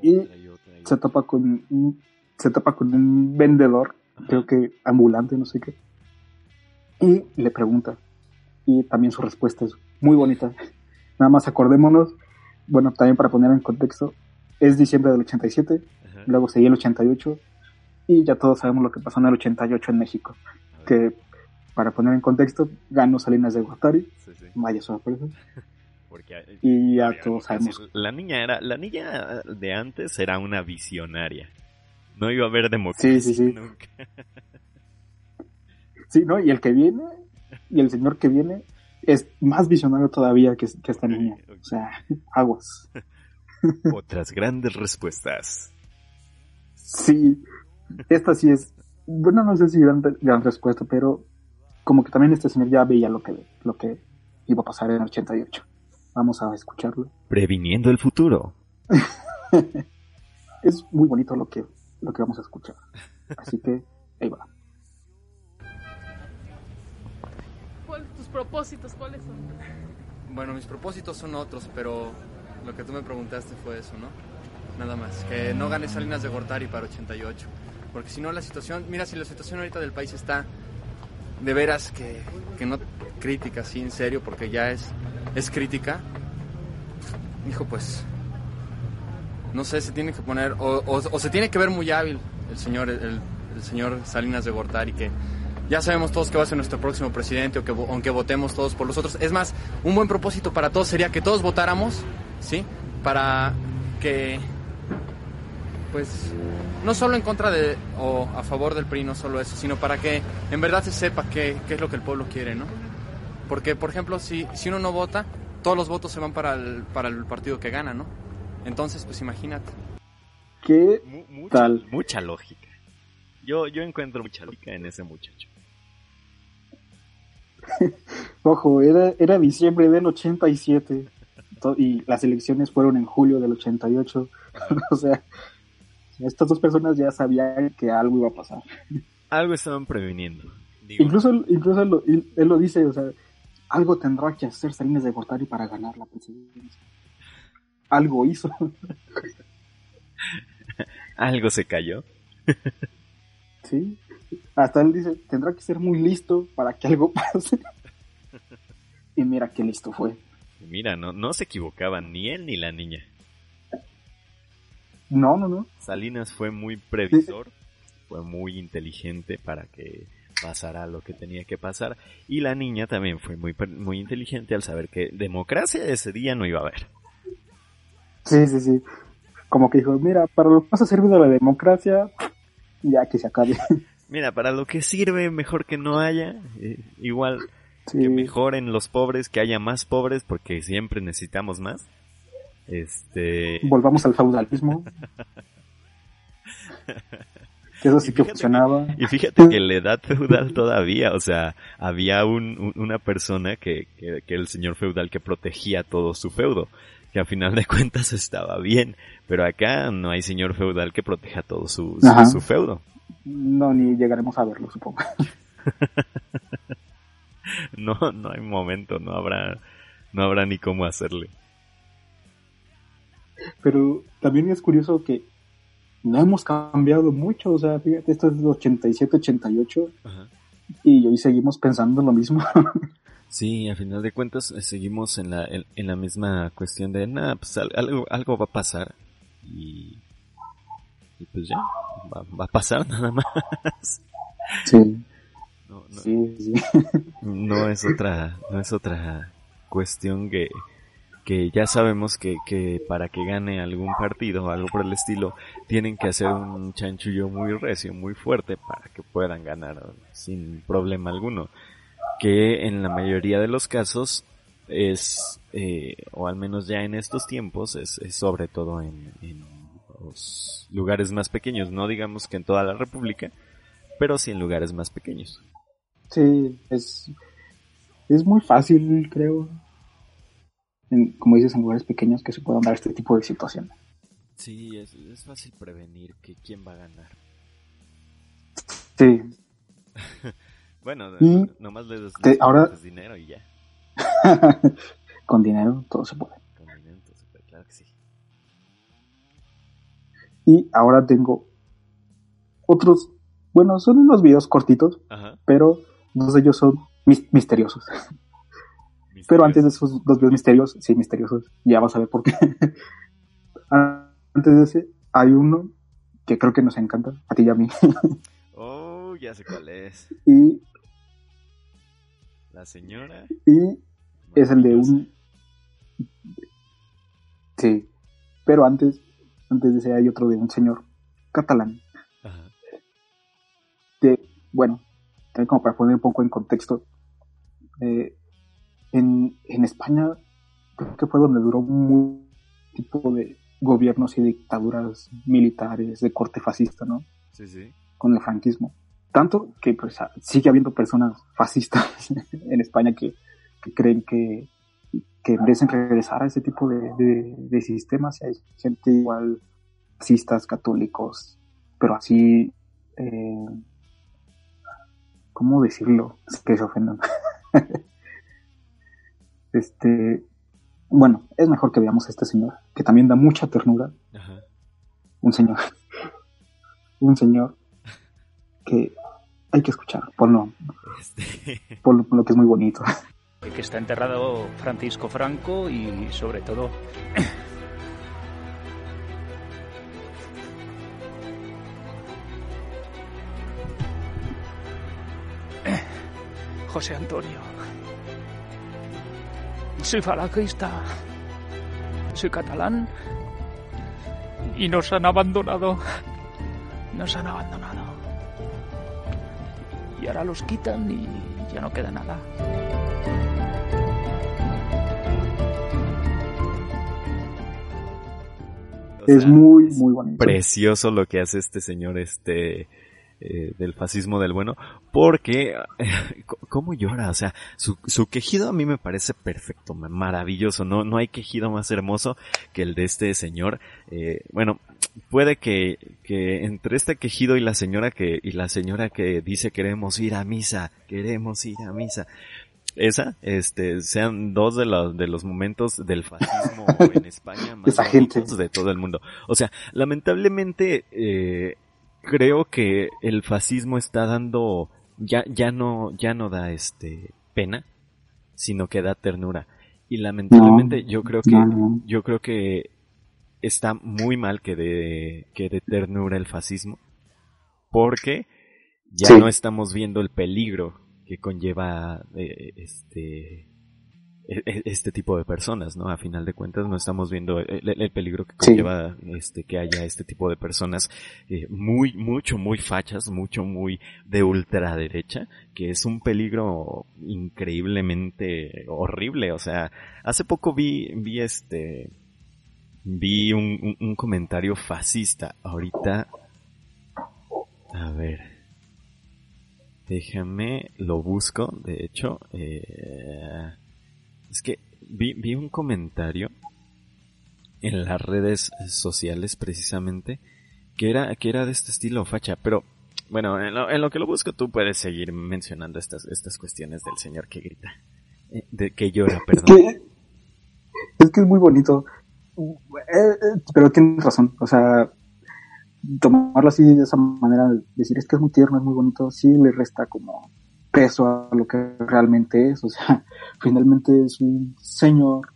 B: Y
A: Otra y otra y
B: se topa con un, se topa con un vendedor,
A: Ajá.
B: creo que ambulante, no sé qué, y le pregunta. Y también su respuesta es muy bonita. Nada más acordémonos, bueno, también para poner en contexto, es diciembre del 87,
A: Ajá.
B: luego seguía el 88, y ya todos sabemos lo que pasó en el 88 en México, que para poner en contexto, ganó Salinas de Gortari,
A: Sí, sí.
B: vaya sorpresa,
A: Porque
B: y ya todos sabemos.
A: La niña era, la niña de antes era una visionaria. No iba a haber democracia
B: Sí, sí, sí.
A: nunca.
B: Sí, ¿no? Y el que viene, y el señor que viene, es más visionario todavía que, que esta niña. O sea, aguas.
A: Otras grandes respuestas.
B: Sí, esta sí es, bueno, no sé si gran, gran respuesta, pero como que también este señor ya veía lo que, lo que iba a pasar en el 88. Vamos a escucharlo.
A: Previniendo el futuro.
B: Es muy bonito lo que, lo que vamos a escuchar. Así que, ahí va.
C: Propósitos? ¿Cuáles son?
E: Bueno, mis propósitos son otros, pero lo que tú me preguntaste fue eso, ¿no? Nada más, que no gane Salinas de Gortari para 88. Porque si no, la situación, mira, si la situación ahorita del país está de veras que, que no crítica, sí, en serio, porque ya es, es crítica, hijo, pues, no sé, se tiene que poner, o, o- o se tiene que ver muy hábil el señor, el, el señor Salinas de Gortari, que ya sabemos todos que va a ser nuestro próximo presidente, o que, aunque votemos todos por los otros. Es más, un buen propósito para todos sería que todos votáramos, ¿sí? Para que, pues, no solo en contra de, o a favor del PRI, no solo eso, sino para que en verdad se sepa qué, qué es lo que el pueblo quiere, ¿no? Porque, por ejemplo, si, si uno no vota, todos los votos se van para el, para el partido que gana, ¿no? Entonces, pues imagínate.
B: ¿Qué
A: Mu- mucha,
B: Tal.
A: mucha lógica. Yo, yo encuentro mucha lógica en ese muchacho.
B: Ojo, era, era diciembre del 87 to- y las elecciones fueron en julio del 88. o sea, estas dos personas ya sabían que algo iba a pasar.
A: Algo estaban previniendo. Digo,
B: Incluso, él- incluso él, lo, él lo dice, o sea, algo tendrá que hacer Salinas de Gortari para ganar la presidencia. Algo hizo.
A: algo se cayó.
B: Sí. Hasta él dice, tendrá que ser muy listo para que algo pase. y mira qué listo fue.
A: Mira, no, no se equivocaban ni él ni la niña.
B: No, no, no.
A: Salinas fue muy previsor, fue muy inteligente para que pasara lo que tenía que pasar. Y la niña también fue muy, muy inteligente al saber que democracia ese día no iba a haber.
B: Sí, sí, sí. Como que dijo, mira, para lo que más ha servido la democracia, ya que se acabe.
A: Mira, para lo que sirve, mejor que no haya. eh, igual
B: Sí.
A: que mejoren los pobres, que haya más pobres, porque siempre necesitamos más. Este.
B: Volvamos al feudalismo. eso sí que funcionaba.
A: Y fíjate que la edad feudal todavía, o sea, había un, un- una persona que, que, que el señor feudal que protegía todo su feudo, que a final de cuentas estaba bien, pero acá no hay señor feudal que proteja todo su, su feudo.
B: No, ni llegaremos a verlo, supongo.
A: no, no hay momento, no habrá, no habrá ni cómo hacerle.
B: Pero también es curioso que no hemos cambiado mucho, o sea, fíjate, esto es 87, 88 y hoy seguimos pensando lo mismo.
A: sí, a final de cuentas eh, seguimos en la, en, la misma cuestión de, nada, pues algo, algo va a pasar y, y pues ya, va, a pasar nada más.
B: Sí.
A: No, no,
B: sí, sí.
A: no es otra, no es otra cuestión que, que ya sabemos que, que para que gane algún partido o algo por el estilo, tienen que hacer un chanchullo muy recio, muy fuerte para que puedan ganar sin problema alguno. Que en la mayoría de los casos es, eh, o al menos ya en estos tiempos, es, es sobre todo en, en, los lugares más pequeños, no digamos que en toda la República, pero sí en lugares más pequeños.
B: Sí, es, es muy fácil, creo, como dices, en lugares pequeños que se puedan dar este tipo de situaciones.
A: Sí, es, es fácil prevenir que quién va a ganar.
B: Sí.
A: bueno, nomás le das dinero y ya.
B: Con dinero todo se puede. Y ahora tengo otros, bueno, son unos videos cortitos, pero dos de ellos son misteriosos. Pero antes de esos dos videos misterios, sí, misteriosos, ya vas a ver por qué. antes de ese, hay uno que creo que nos encanta, a ti y a mí.
A: oh, ya sé cuál es.
B: Y.
A: La señora.
B: Y es el de un. Sí. Pero antes, antes de ese hay otro de un señor catalán. Ajá. Que, bueno, como para poner un poco en contexto, eh, en, en España creo que fue donde duró un tipo de gobiernos y dictaduras militares de corte fascista, ¿no?
A: Sí, sí.
B: Con el franquismo. Tanto que pues sigue habiendo personas fascistas en España que, creen que, que, merecen regresar a ese tipo de, de, sistemas. Hay gente igual, fascistas, católicos, pero así, eh, ¿cómo decirlo? Es que se ofendan. Este, bueno, es mejor que veamos a este señor, que también da mucha ternura. Un señor, un señor que hay que escuchar, por lo, este. por lo, que es muy bonito.
F: Que está enterrado Francisco Franco y sobre todo José Antonio. Soy falangista, soy catalán y nos han abandonado. Nos han abandonado. Y ahora los quitan y ya no queda nada.
B: Es muy, muy bonito.
A: Precioso lo que hace este señor, este, eh, del fascismo del bueno, porque cómo llora, o sea, su, su quejido a mí me parece perfecto, maravilloso, no, no hay quejido más hermoso que el de este señor, eh, bueno, puede que, que entre este quejido y la señora que, y la señora que dice queremos ir a misa, queremos ir a misa, esa, este, sean dos de los, de los momentos del fascismo en España más bonitos de todo el mundo. O sea, lamentablemente, eh, creo que el fascismo está dando ya ya no ya no da este pena, sino que da ternura. Y lamentablemente yo creo que yo creo que está muy mal que de que de ternura el fascismo, porque ya no estamos viendo el peligro que conlleva eh, este e, e, este tipo de personas, ¿no? A final de cuentas no estamos viendo el, peligro que conlleva este que haya este tipo de personas eh, muy mucho muy fachas, mucho muy de ultraderecha, que es un peligro increíblemente horrible, o sea, hace poco vi vi este vi un, un, comentario fascista, ahorita a ver Déjame, lo busco, de hecho, eh, es que vi, vi un comentario en las redes sociales precisamente que era, que era de este estilo facha, pero Bueno, en lo, en lo, que lo busco tú puedes seguir mencionando estas, estas cuestiones del señor que grita. Eh, de que llora, perdón.
B: Es que, es que es muy bonito. Eh, eh, pero tienes razón. O sea, tomarlo así de esa manera, decir es que es muy tierno, es muy bonito, sí le resta como peso a lo que realmente es. O sea, finalmente es un señor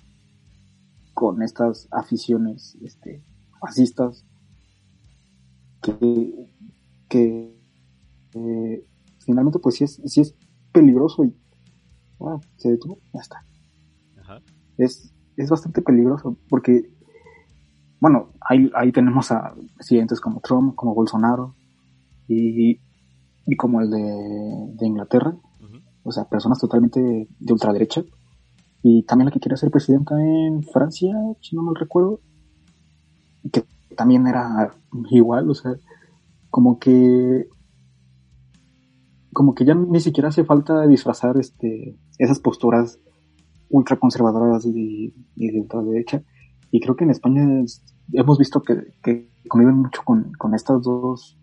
B: con estas aficiones este, fascistas que, que eh, finalmente pues sí es, sí es peligroso y ah, se detuvo, ya está. Ajá. Es, es bastante peligroso porque, bueno, ahí, ahí tenemos a presidentes como Trump, como Bolsonaro y, y como el de, de Inglaterra, o sea, personas totalmente de ultraderecha. Y también la que quiere ser presidenta en Francia, si no me recuerdo, que también era igual, o sea, como que como que ya ni siquiera hace falta disfrazar este esas posturas ultraconservadoras y, y de ultraderecha. Y creo que en España es, hemos visto que, que, conviven mucho con, con estas dos,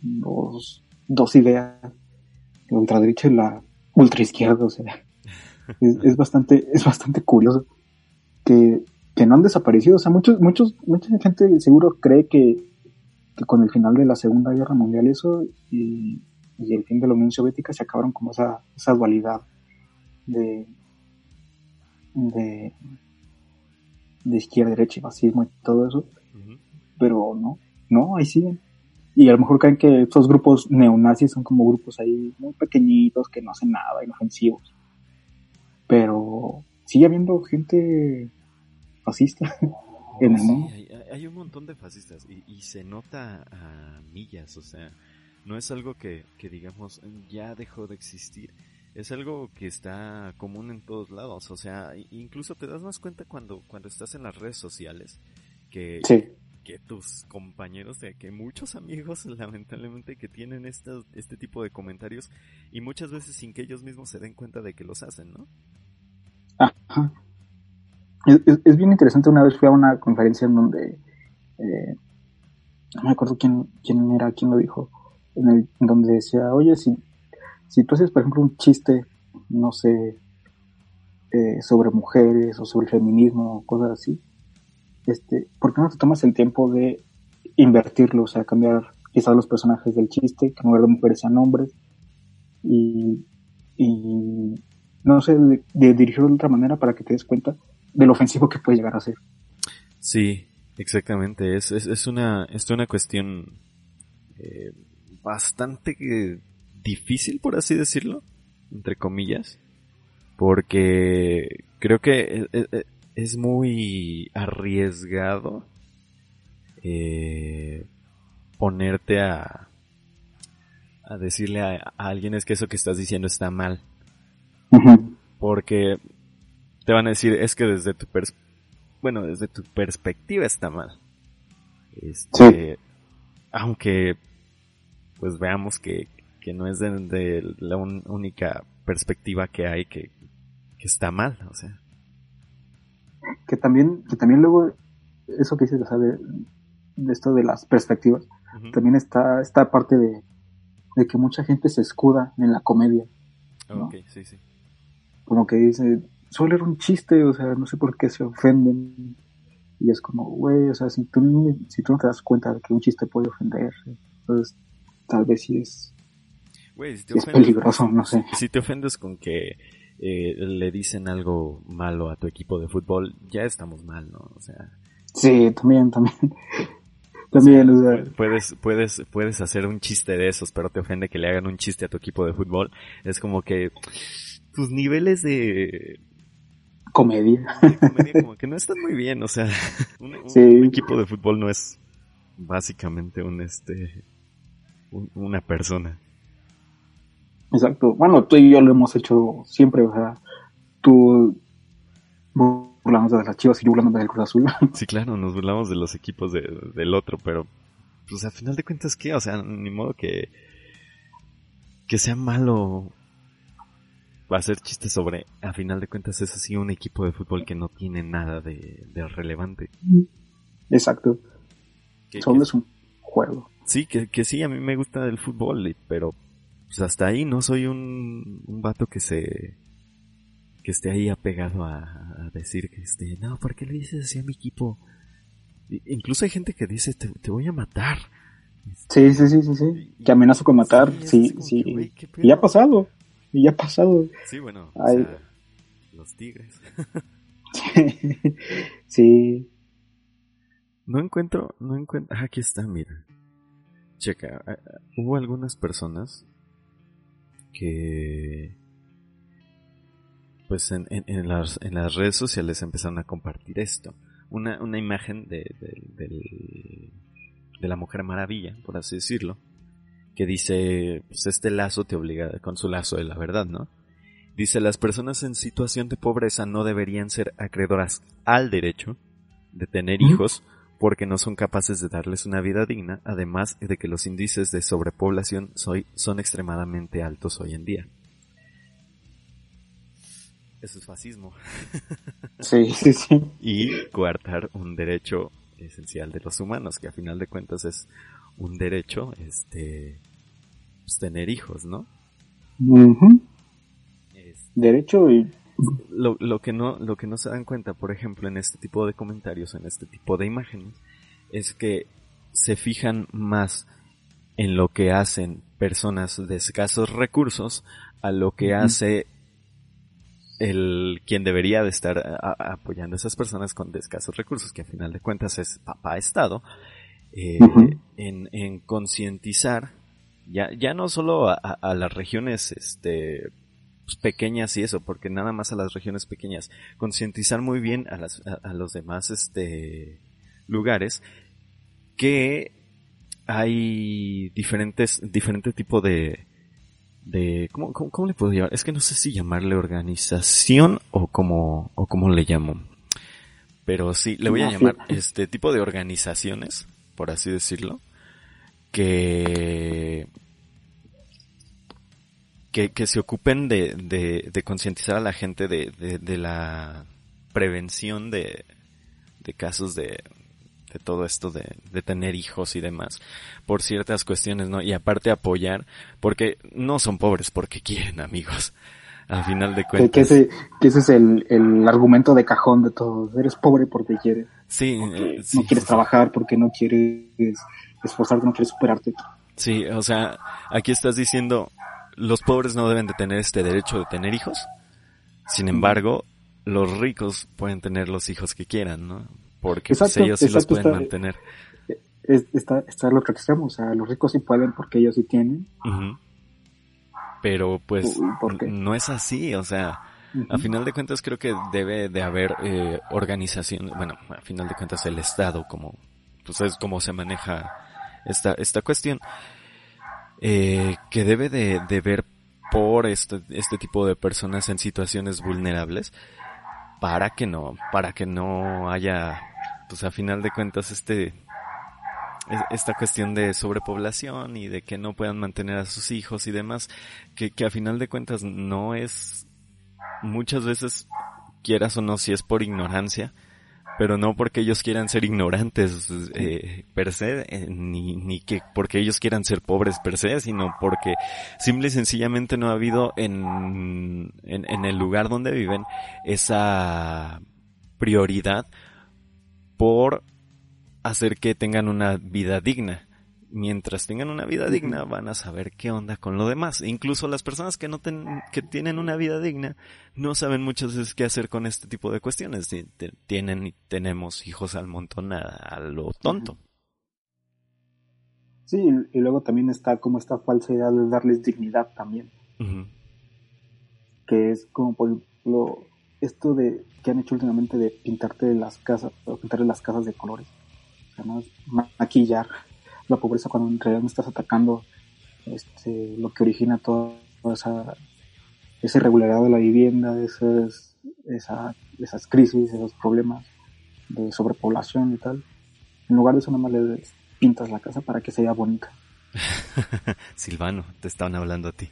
B: dos, dos ideas, la ultraderecha y la ultraizquierda, o sea, es, es, bastante, es bastante curioso que, que no han desaparecido. O sea, muchos, muchos, mucha gente seguro cree que, que con el final de la Segunda Guerra Mundial eso y, y el fin de la Unión Soviética se acabaron como esa, esa dualidad de, de, de izquierda, derecha y fascismo y todo eso. Uh-huh. Pero no, no, ahí siguen. Y a lo mejor creen que estos grupos neonazis son como grupos ahí muy pequeñitos que no hacen nada, inofensivos. Pero sigue habiendo gente fascista en el mundo.
A: Sí, hay, hay, un montón de fascistas y, y, se nota a millas, o sea, no es algo que, que digamos ya dejó de existir es algo que está común en todos lados, o sea, incluso te das más cuenta cuando, cuando estás en las redes sociales que,
B: sí.
A: que tus compañeros, de que muchos amigos lamentablemente que tienen este, este tipo de comentarios y muchas veces sin que ellos mismos se den cuenta de que los hacen, ¿no?
B: Ajá. Es, es, es bien interesante, una vez fui a una conferencia en donde, eh, no me acuerdo quién, quién era, quién lo dijo, en, el, en donde decía, oye, si si tú haces, por ejemplo, un chiste, no sé, eh, sobre mujeres o sobre el feminismo o cosas así, este, ¿por qué no te tomas el tiempo de invertirlo? O sea, cambiar quizás los personajes del chiste, que en lugar de mujeres sean hombres, y, y no sé, de, dirigirlo de otra manera para que te des cuenta de lo ofensivo que puede llegar a ser.
A: Sí, exactamente. Es, es, es una, es una cuestión eh, bastante difícil, por así decirlo, entre comillas, porque creo que es, muy arriesgado eh, ponerte a, a decirle a, a, alguien es que eso que estás diciendo está mal. Porque te van a decir es que desde tu pers bueno, desde tu perspectiva está mal. Este, sí. aunque pues veamos que, que no es de, de la un, única perspectiva que hay que, que, está mal, o sea.
B: Que también, que también luego, eso que dices, o sea, de, de esto de las perspectivas, también está esta parte de, de, que mucha gente se escuda en la comedia.
A: ¿no? Ok, sí, sí.
B: Como que dice, suele ser un chiste, o sea, no sé por qué se ofenden. Y es como, güey, o sea, si tú, si tú no te das cuenta de que un chiste puede ofender, entonces tal vez sí es
A: Si te
B: es ofendes, peligroso, no sé.
A: Si te ofendes con que eh, le dicen algo malo a tu equipo de fútbol, ya estamos mal, ¿no? O sea.
B: Sí, también, también. también,
A: o sea, puedes, puedes, puedes hacer un chiste de esos, pero te ofende que le hagan un chiste a tu equipo de fútbol. Es como que tus niveles de
B: comedia,
A: de comedia como que no están muy bien, o sea, un,
B: sí.
A: un equipo de fútbol no es básicamente un este un, una persona.
B: Exacto. Bueno, tú y yo lo hemos hecho siempre, o sea, tú burlamos de las chivas y yo burlándome del Cruz Azul.
A: Sí, claro, nos burlamos de los equipos de, del otro, pero pues a final de cuentas, ¿qué? O sea, ni modo que que sea malo hacer chistes sobre, a final de cuentas es así un equipo de fútbol que no tiene nada de, de relevante.
B: Exacto. Solo es un juego.
A: Sí, que, que sí, a mí me gusta el fútbol, pero pues hasta ahí no soy un, un vato que se que esté ahí apegado a, a decir que este, no, ¿por qué le dices así a mi equipo? Incluso hay gente que dice, te, te voy a matar.
B: Sí, sí, sí, sí, sí. Que amenazo con matar,
A: Sí,
B: sí, sí.
A: que.
B: Y ya ha pasado. Y ya ha pasado.
A: Sí, bueno, o sea, los tigres.
B: sí.
A: No encuentro, no encuentro, ah, aquí está, mira. Checa, ah, ah, hubo algunas personas que pues en, en- en las, en las redes sociales empezaron a compartir esto. Una, una imagen de, de, la Mujer Maravilla, por así decirlo, que dice, pues este lazo te obliga, con su lazo de la verdad, ¿no? Dice, las personas en situación de pobreza no deberían ser acreedoras al derecho de tener hijos porque no son capaces de darles una vida digna, además de que los índices de sobrepoblación soy- son extremadamente altos hoy en día. Eso es fascismo.
B: Sí, sí, sí.
A: Y coartar un derecho esencial de los humanos, que a final de cuentas es un derecho, este, pues, tener hijos, ¿no? Es-
B: Derecho y...
A: lo, lo que no lo que no se dan cuenta por ejemplo en este tipo de comentarios en este tipo de imágenes es que se fijan más en lo que hacen personas de escasos recursos a lo que hace el quien debería de estar a- a- apoyando a esas personas con de escasos recursos que a final de cuentas es papá estado eh, en, en concientizar ya ya no solo a, a- a las regiones este pues, pequeñas y eso, porque nada más a las regiones pequeñas, concientizar muy bien a, las, a, a los demás este, lugares que hay diferentes, diferente tipo de, de, ¿cómo, cómo, cómo le puedo llamar? Es que no sé si llamarle organización o como, o cómo le llamo. Pero sí, le voy a llamar este tipo de organizaciones, por así decirlo, que que, que se ocupen de, de, de concientizar a la gente de, de, de la prevención de, de casos de, de todo esto de, de tener hijos y demás por ciertas cuestiones, ¿no? Y aparte apoyar, porque no son pobres porque quieren, amigos. Al final de
B: Que,
A: cuentas.
B: que ese, que ese es el, el argumento de cajón de todos. Eres pobre porque quieres.
A: sí,
B: porque
A: eh, sí,
B: no quieres
A: sí,
B: trabajar, porque no quieres esforzarte, no quieres superarte.
A: Sí, o sea, aquí estás diciendo, los pobres no deben de tener este derecho de tener hijos. Sin embargo, los ricos pueden tener los hijos que quieran, ¿no? Porque pues, ellos sí los pueden
B: está-
A: mantener.
B: Es, está, está el otro extremo. O sea, los ricos sí pueden porque ellos sí tienen.
A: Pero pues no es así, o sea, a final de cuentas creo que debe de haber eh, organización, bueno, a final de cuentas el Estado como, pues es como se maneja esta, esta cuestión, eh, que debe de, de ver por este, este tipo de personas en situaciones vulnerables para que no, para que no haya, pues a final de cuentas este, es- esta cuestión de sobrepoblación y de que no puedan mantener a sus hijos y demás, que, que a final de cuentas no es, muchas veces, quieras o no, si es por ignorancia, pero no porque ellos quieran ser ignorantes eh, per se, eh, ni, ni que porque ellos quieran ser pobres per se, sino porque simple y sencillamente no ha habido en, en, en el lugar donde viven esa prioridad por hacer que tengan una vida digna. Mientras tengan una vida digna, van a saber qué onda con lo demás. Incluso las personas que no ten- que tienen una vida digna no saben muchas veces qué hacer con este tipo de cuestiones. Tienen y tenemos hijos al montón a, a lo tonto.
B: Sí, y luego también está como esta falsa idea de darles dignidad también. Que es como por ejemplo esto de que han hecho últimamente de pintarte las casas o pintarle las casas de colores o maquillar la pobreza cuando en realidad no estás atacando este lo que origina toda esa esa irregularidad de la vivienda esas esa- esas crisis esos problemas de sobrepoblación y tal en lugar de eso nada más le pintas la casa para que sea bonita
A: Silvano, te estaban hablando a ti.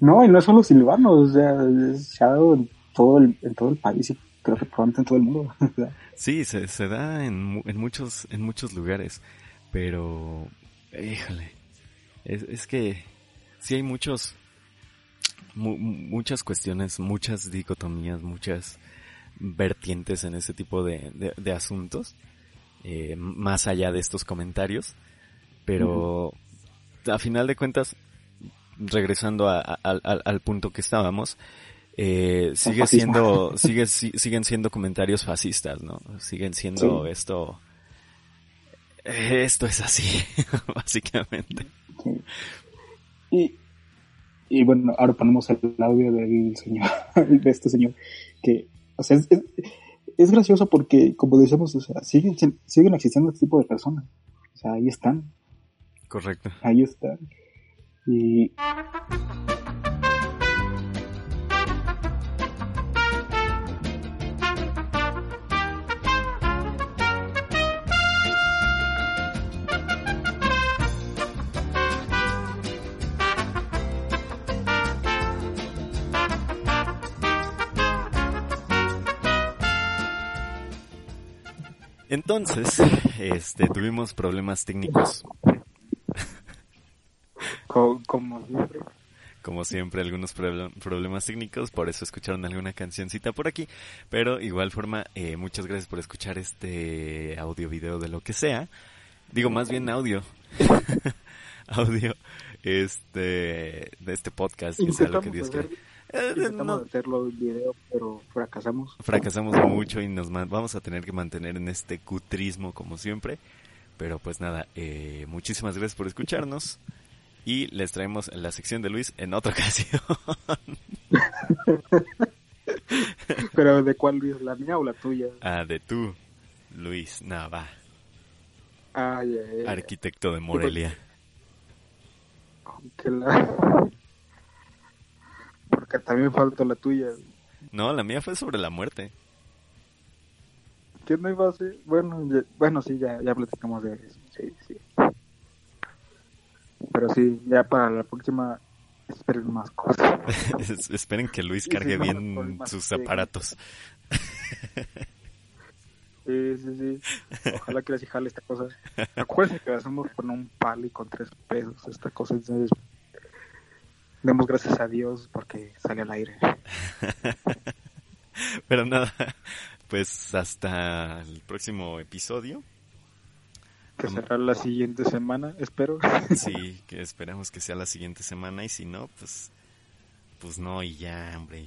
B: No, y no es solo Silvano, o sea, se ha dado en todo el, en todo el país y creo que probablemente en todo el mundo.
A: Sí, se, se da en, en muchos en muchos lugares. Pero, híjole, es, es que sí hay muchos, mu- muchas cuestiones, muchas dicotomías, muchas vertientes en ese tipo de, de- de asuntos, eh, más allá de estos comentarios. Pero, a final de cuentas, regresando a- a- al- punto que estábamos, eh, sigue siendo, sigue, si- siguen siendo comentarios fascistas, ¿no? Siguen siendo
B: Sí.
A: esto, esto es así, básicamente.
B: Sí. Y, y bueno, ahora ponemos el audio del señor, de este señor, que, o sea, es, es, es gracioso porque, como decíamos, o sea, siguen, siguen existiendo este tipo de personas. O sea, ahí están,
A: Correcto.
B: ahí están. Y
A: Entonces, este, tuvimos problemas técnicos,
B: co- como siempre,
A: como siempre, algunos proble- problemas técnicos, por eso escucharon alguna cancioncita por aquí, pero igual forma, eh, muchas gracias por escuchar este audio, video, de lo que sea. Digo, más bien audio. audio, este, de este podcast, que sea lo que Dios quiera.
B: Intentamos
A: no,
B: hacerlo en video, pero fracasamos.
A: fracasamos mucho y nos vamos a tener que mantener en este cutrismo como siempre. Pero pues nada, eh, muchísimas gracias por escucharnos y les traemos la sección de Luis en otra ocasión.
B: Pero ¿de cuál Luis? ¿La mía o la tuya?
A: ah, de tú, Luis Nava,
B: ay.
A: arquitecto de Morelia.
B: Que la... Porque también falta la tuya.
A: No, la mía fue sobre la muerte.
B: ¿Qué no iba a ser? Bueno, ya- bueno, sí, ya, ya platicamos de eso. Sí, sí. Pero sí, ya para la próxima esperen más cosas.
A: Es- Esperen que Luis cargue
B: sí,
A: bien
B: problemas
A: sus aparatos.
B: Sí, sí, sí. Ojalá que les jale esta cosa. Acuérdense que la hacemos con un palo y con tres pesos. Esta cosa, entonces, demos gracias a Dios porque sale al aire.
A: Pero nada, pues hasta el próximo episodio.
B: Que será la siguiente semana, espero.
A: Sí, que esperamos que sea la siguiente semana y si no, pues, pues no y ya, hombre.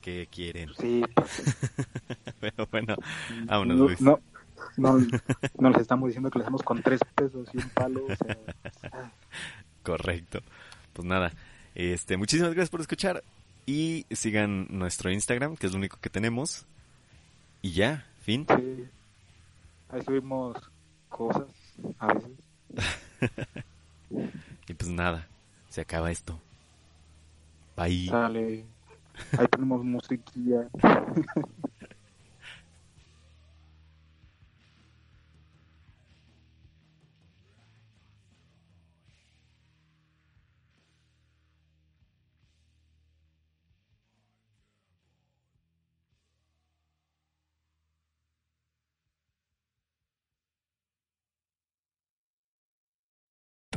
A: ¿Qué quieren?
B: Sí, pues,
A: Pero bueno, vámonos,
B: no,
A: Luis.
B: no, no, no les estamos diciendo que le hacemos con tres pesos y un palo. O sea,
A: Correcto. Pues nada, este, muchísimas gracias por escuchar y sigan nuestro Instagram, que es lo único que tenemos. Y ya, fin.
B: sí. Ahí subimos cosas a veces.
A: Y pues nada, se acaba esto. Bye.
B: Sale. Ahí tenemos musiquilla.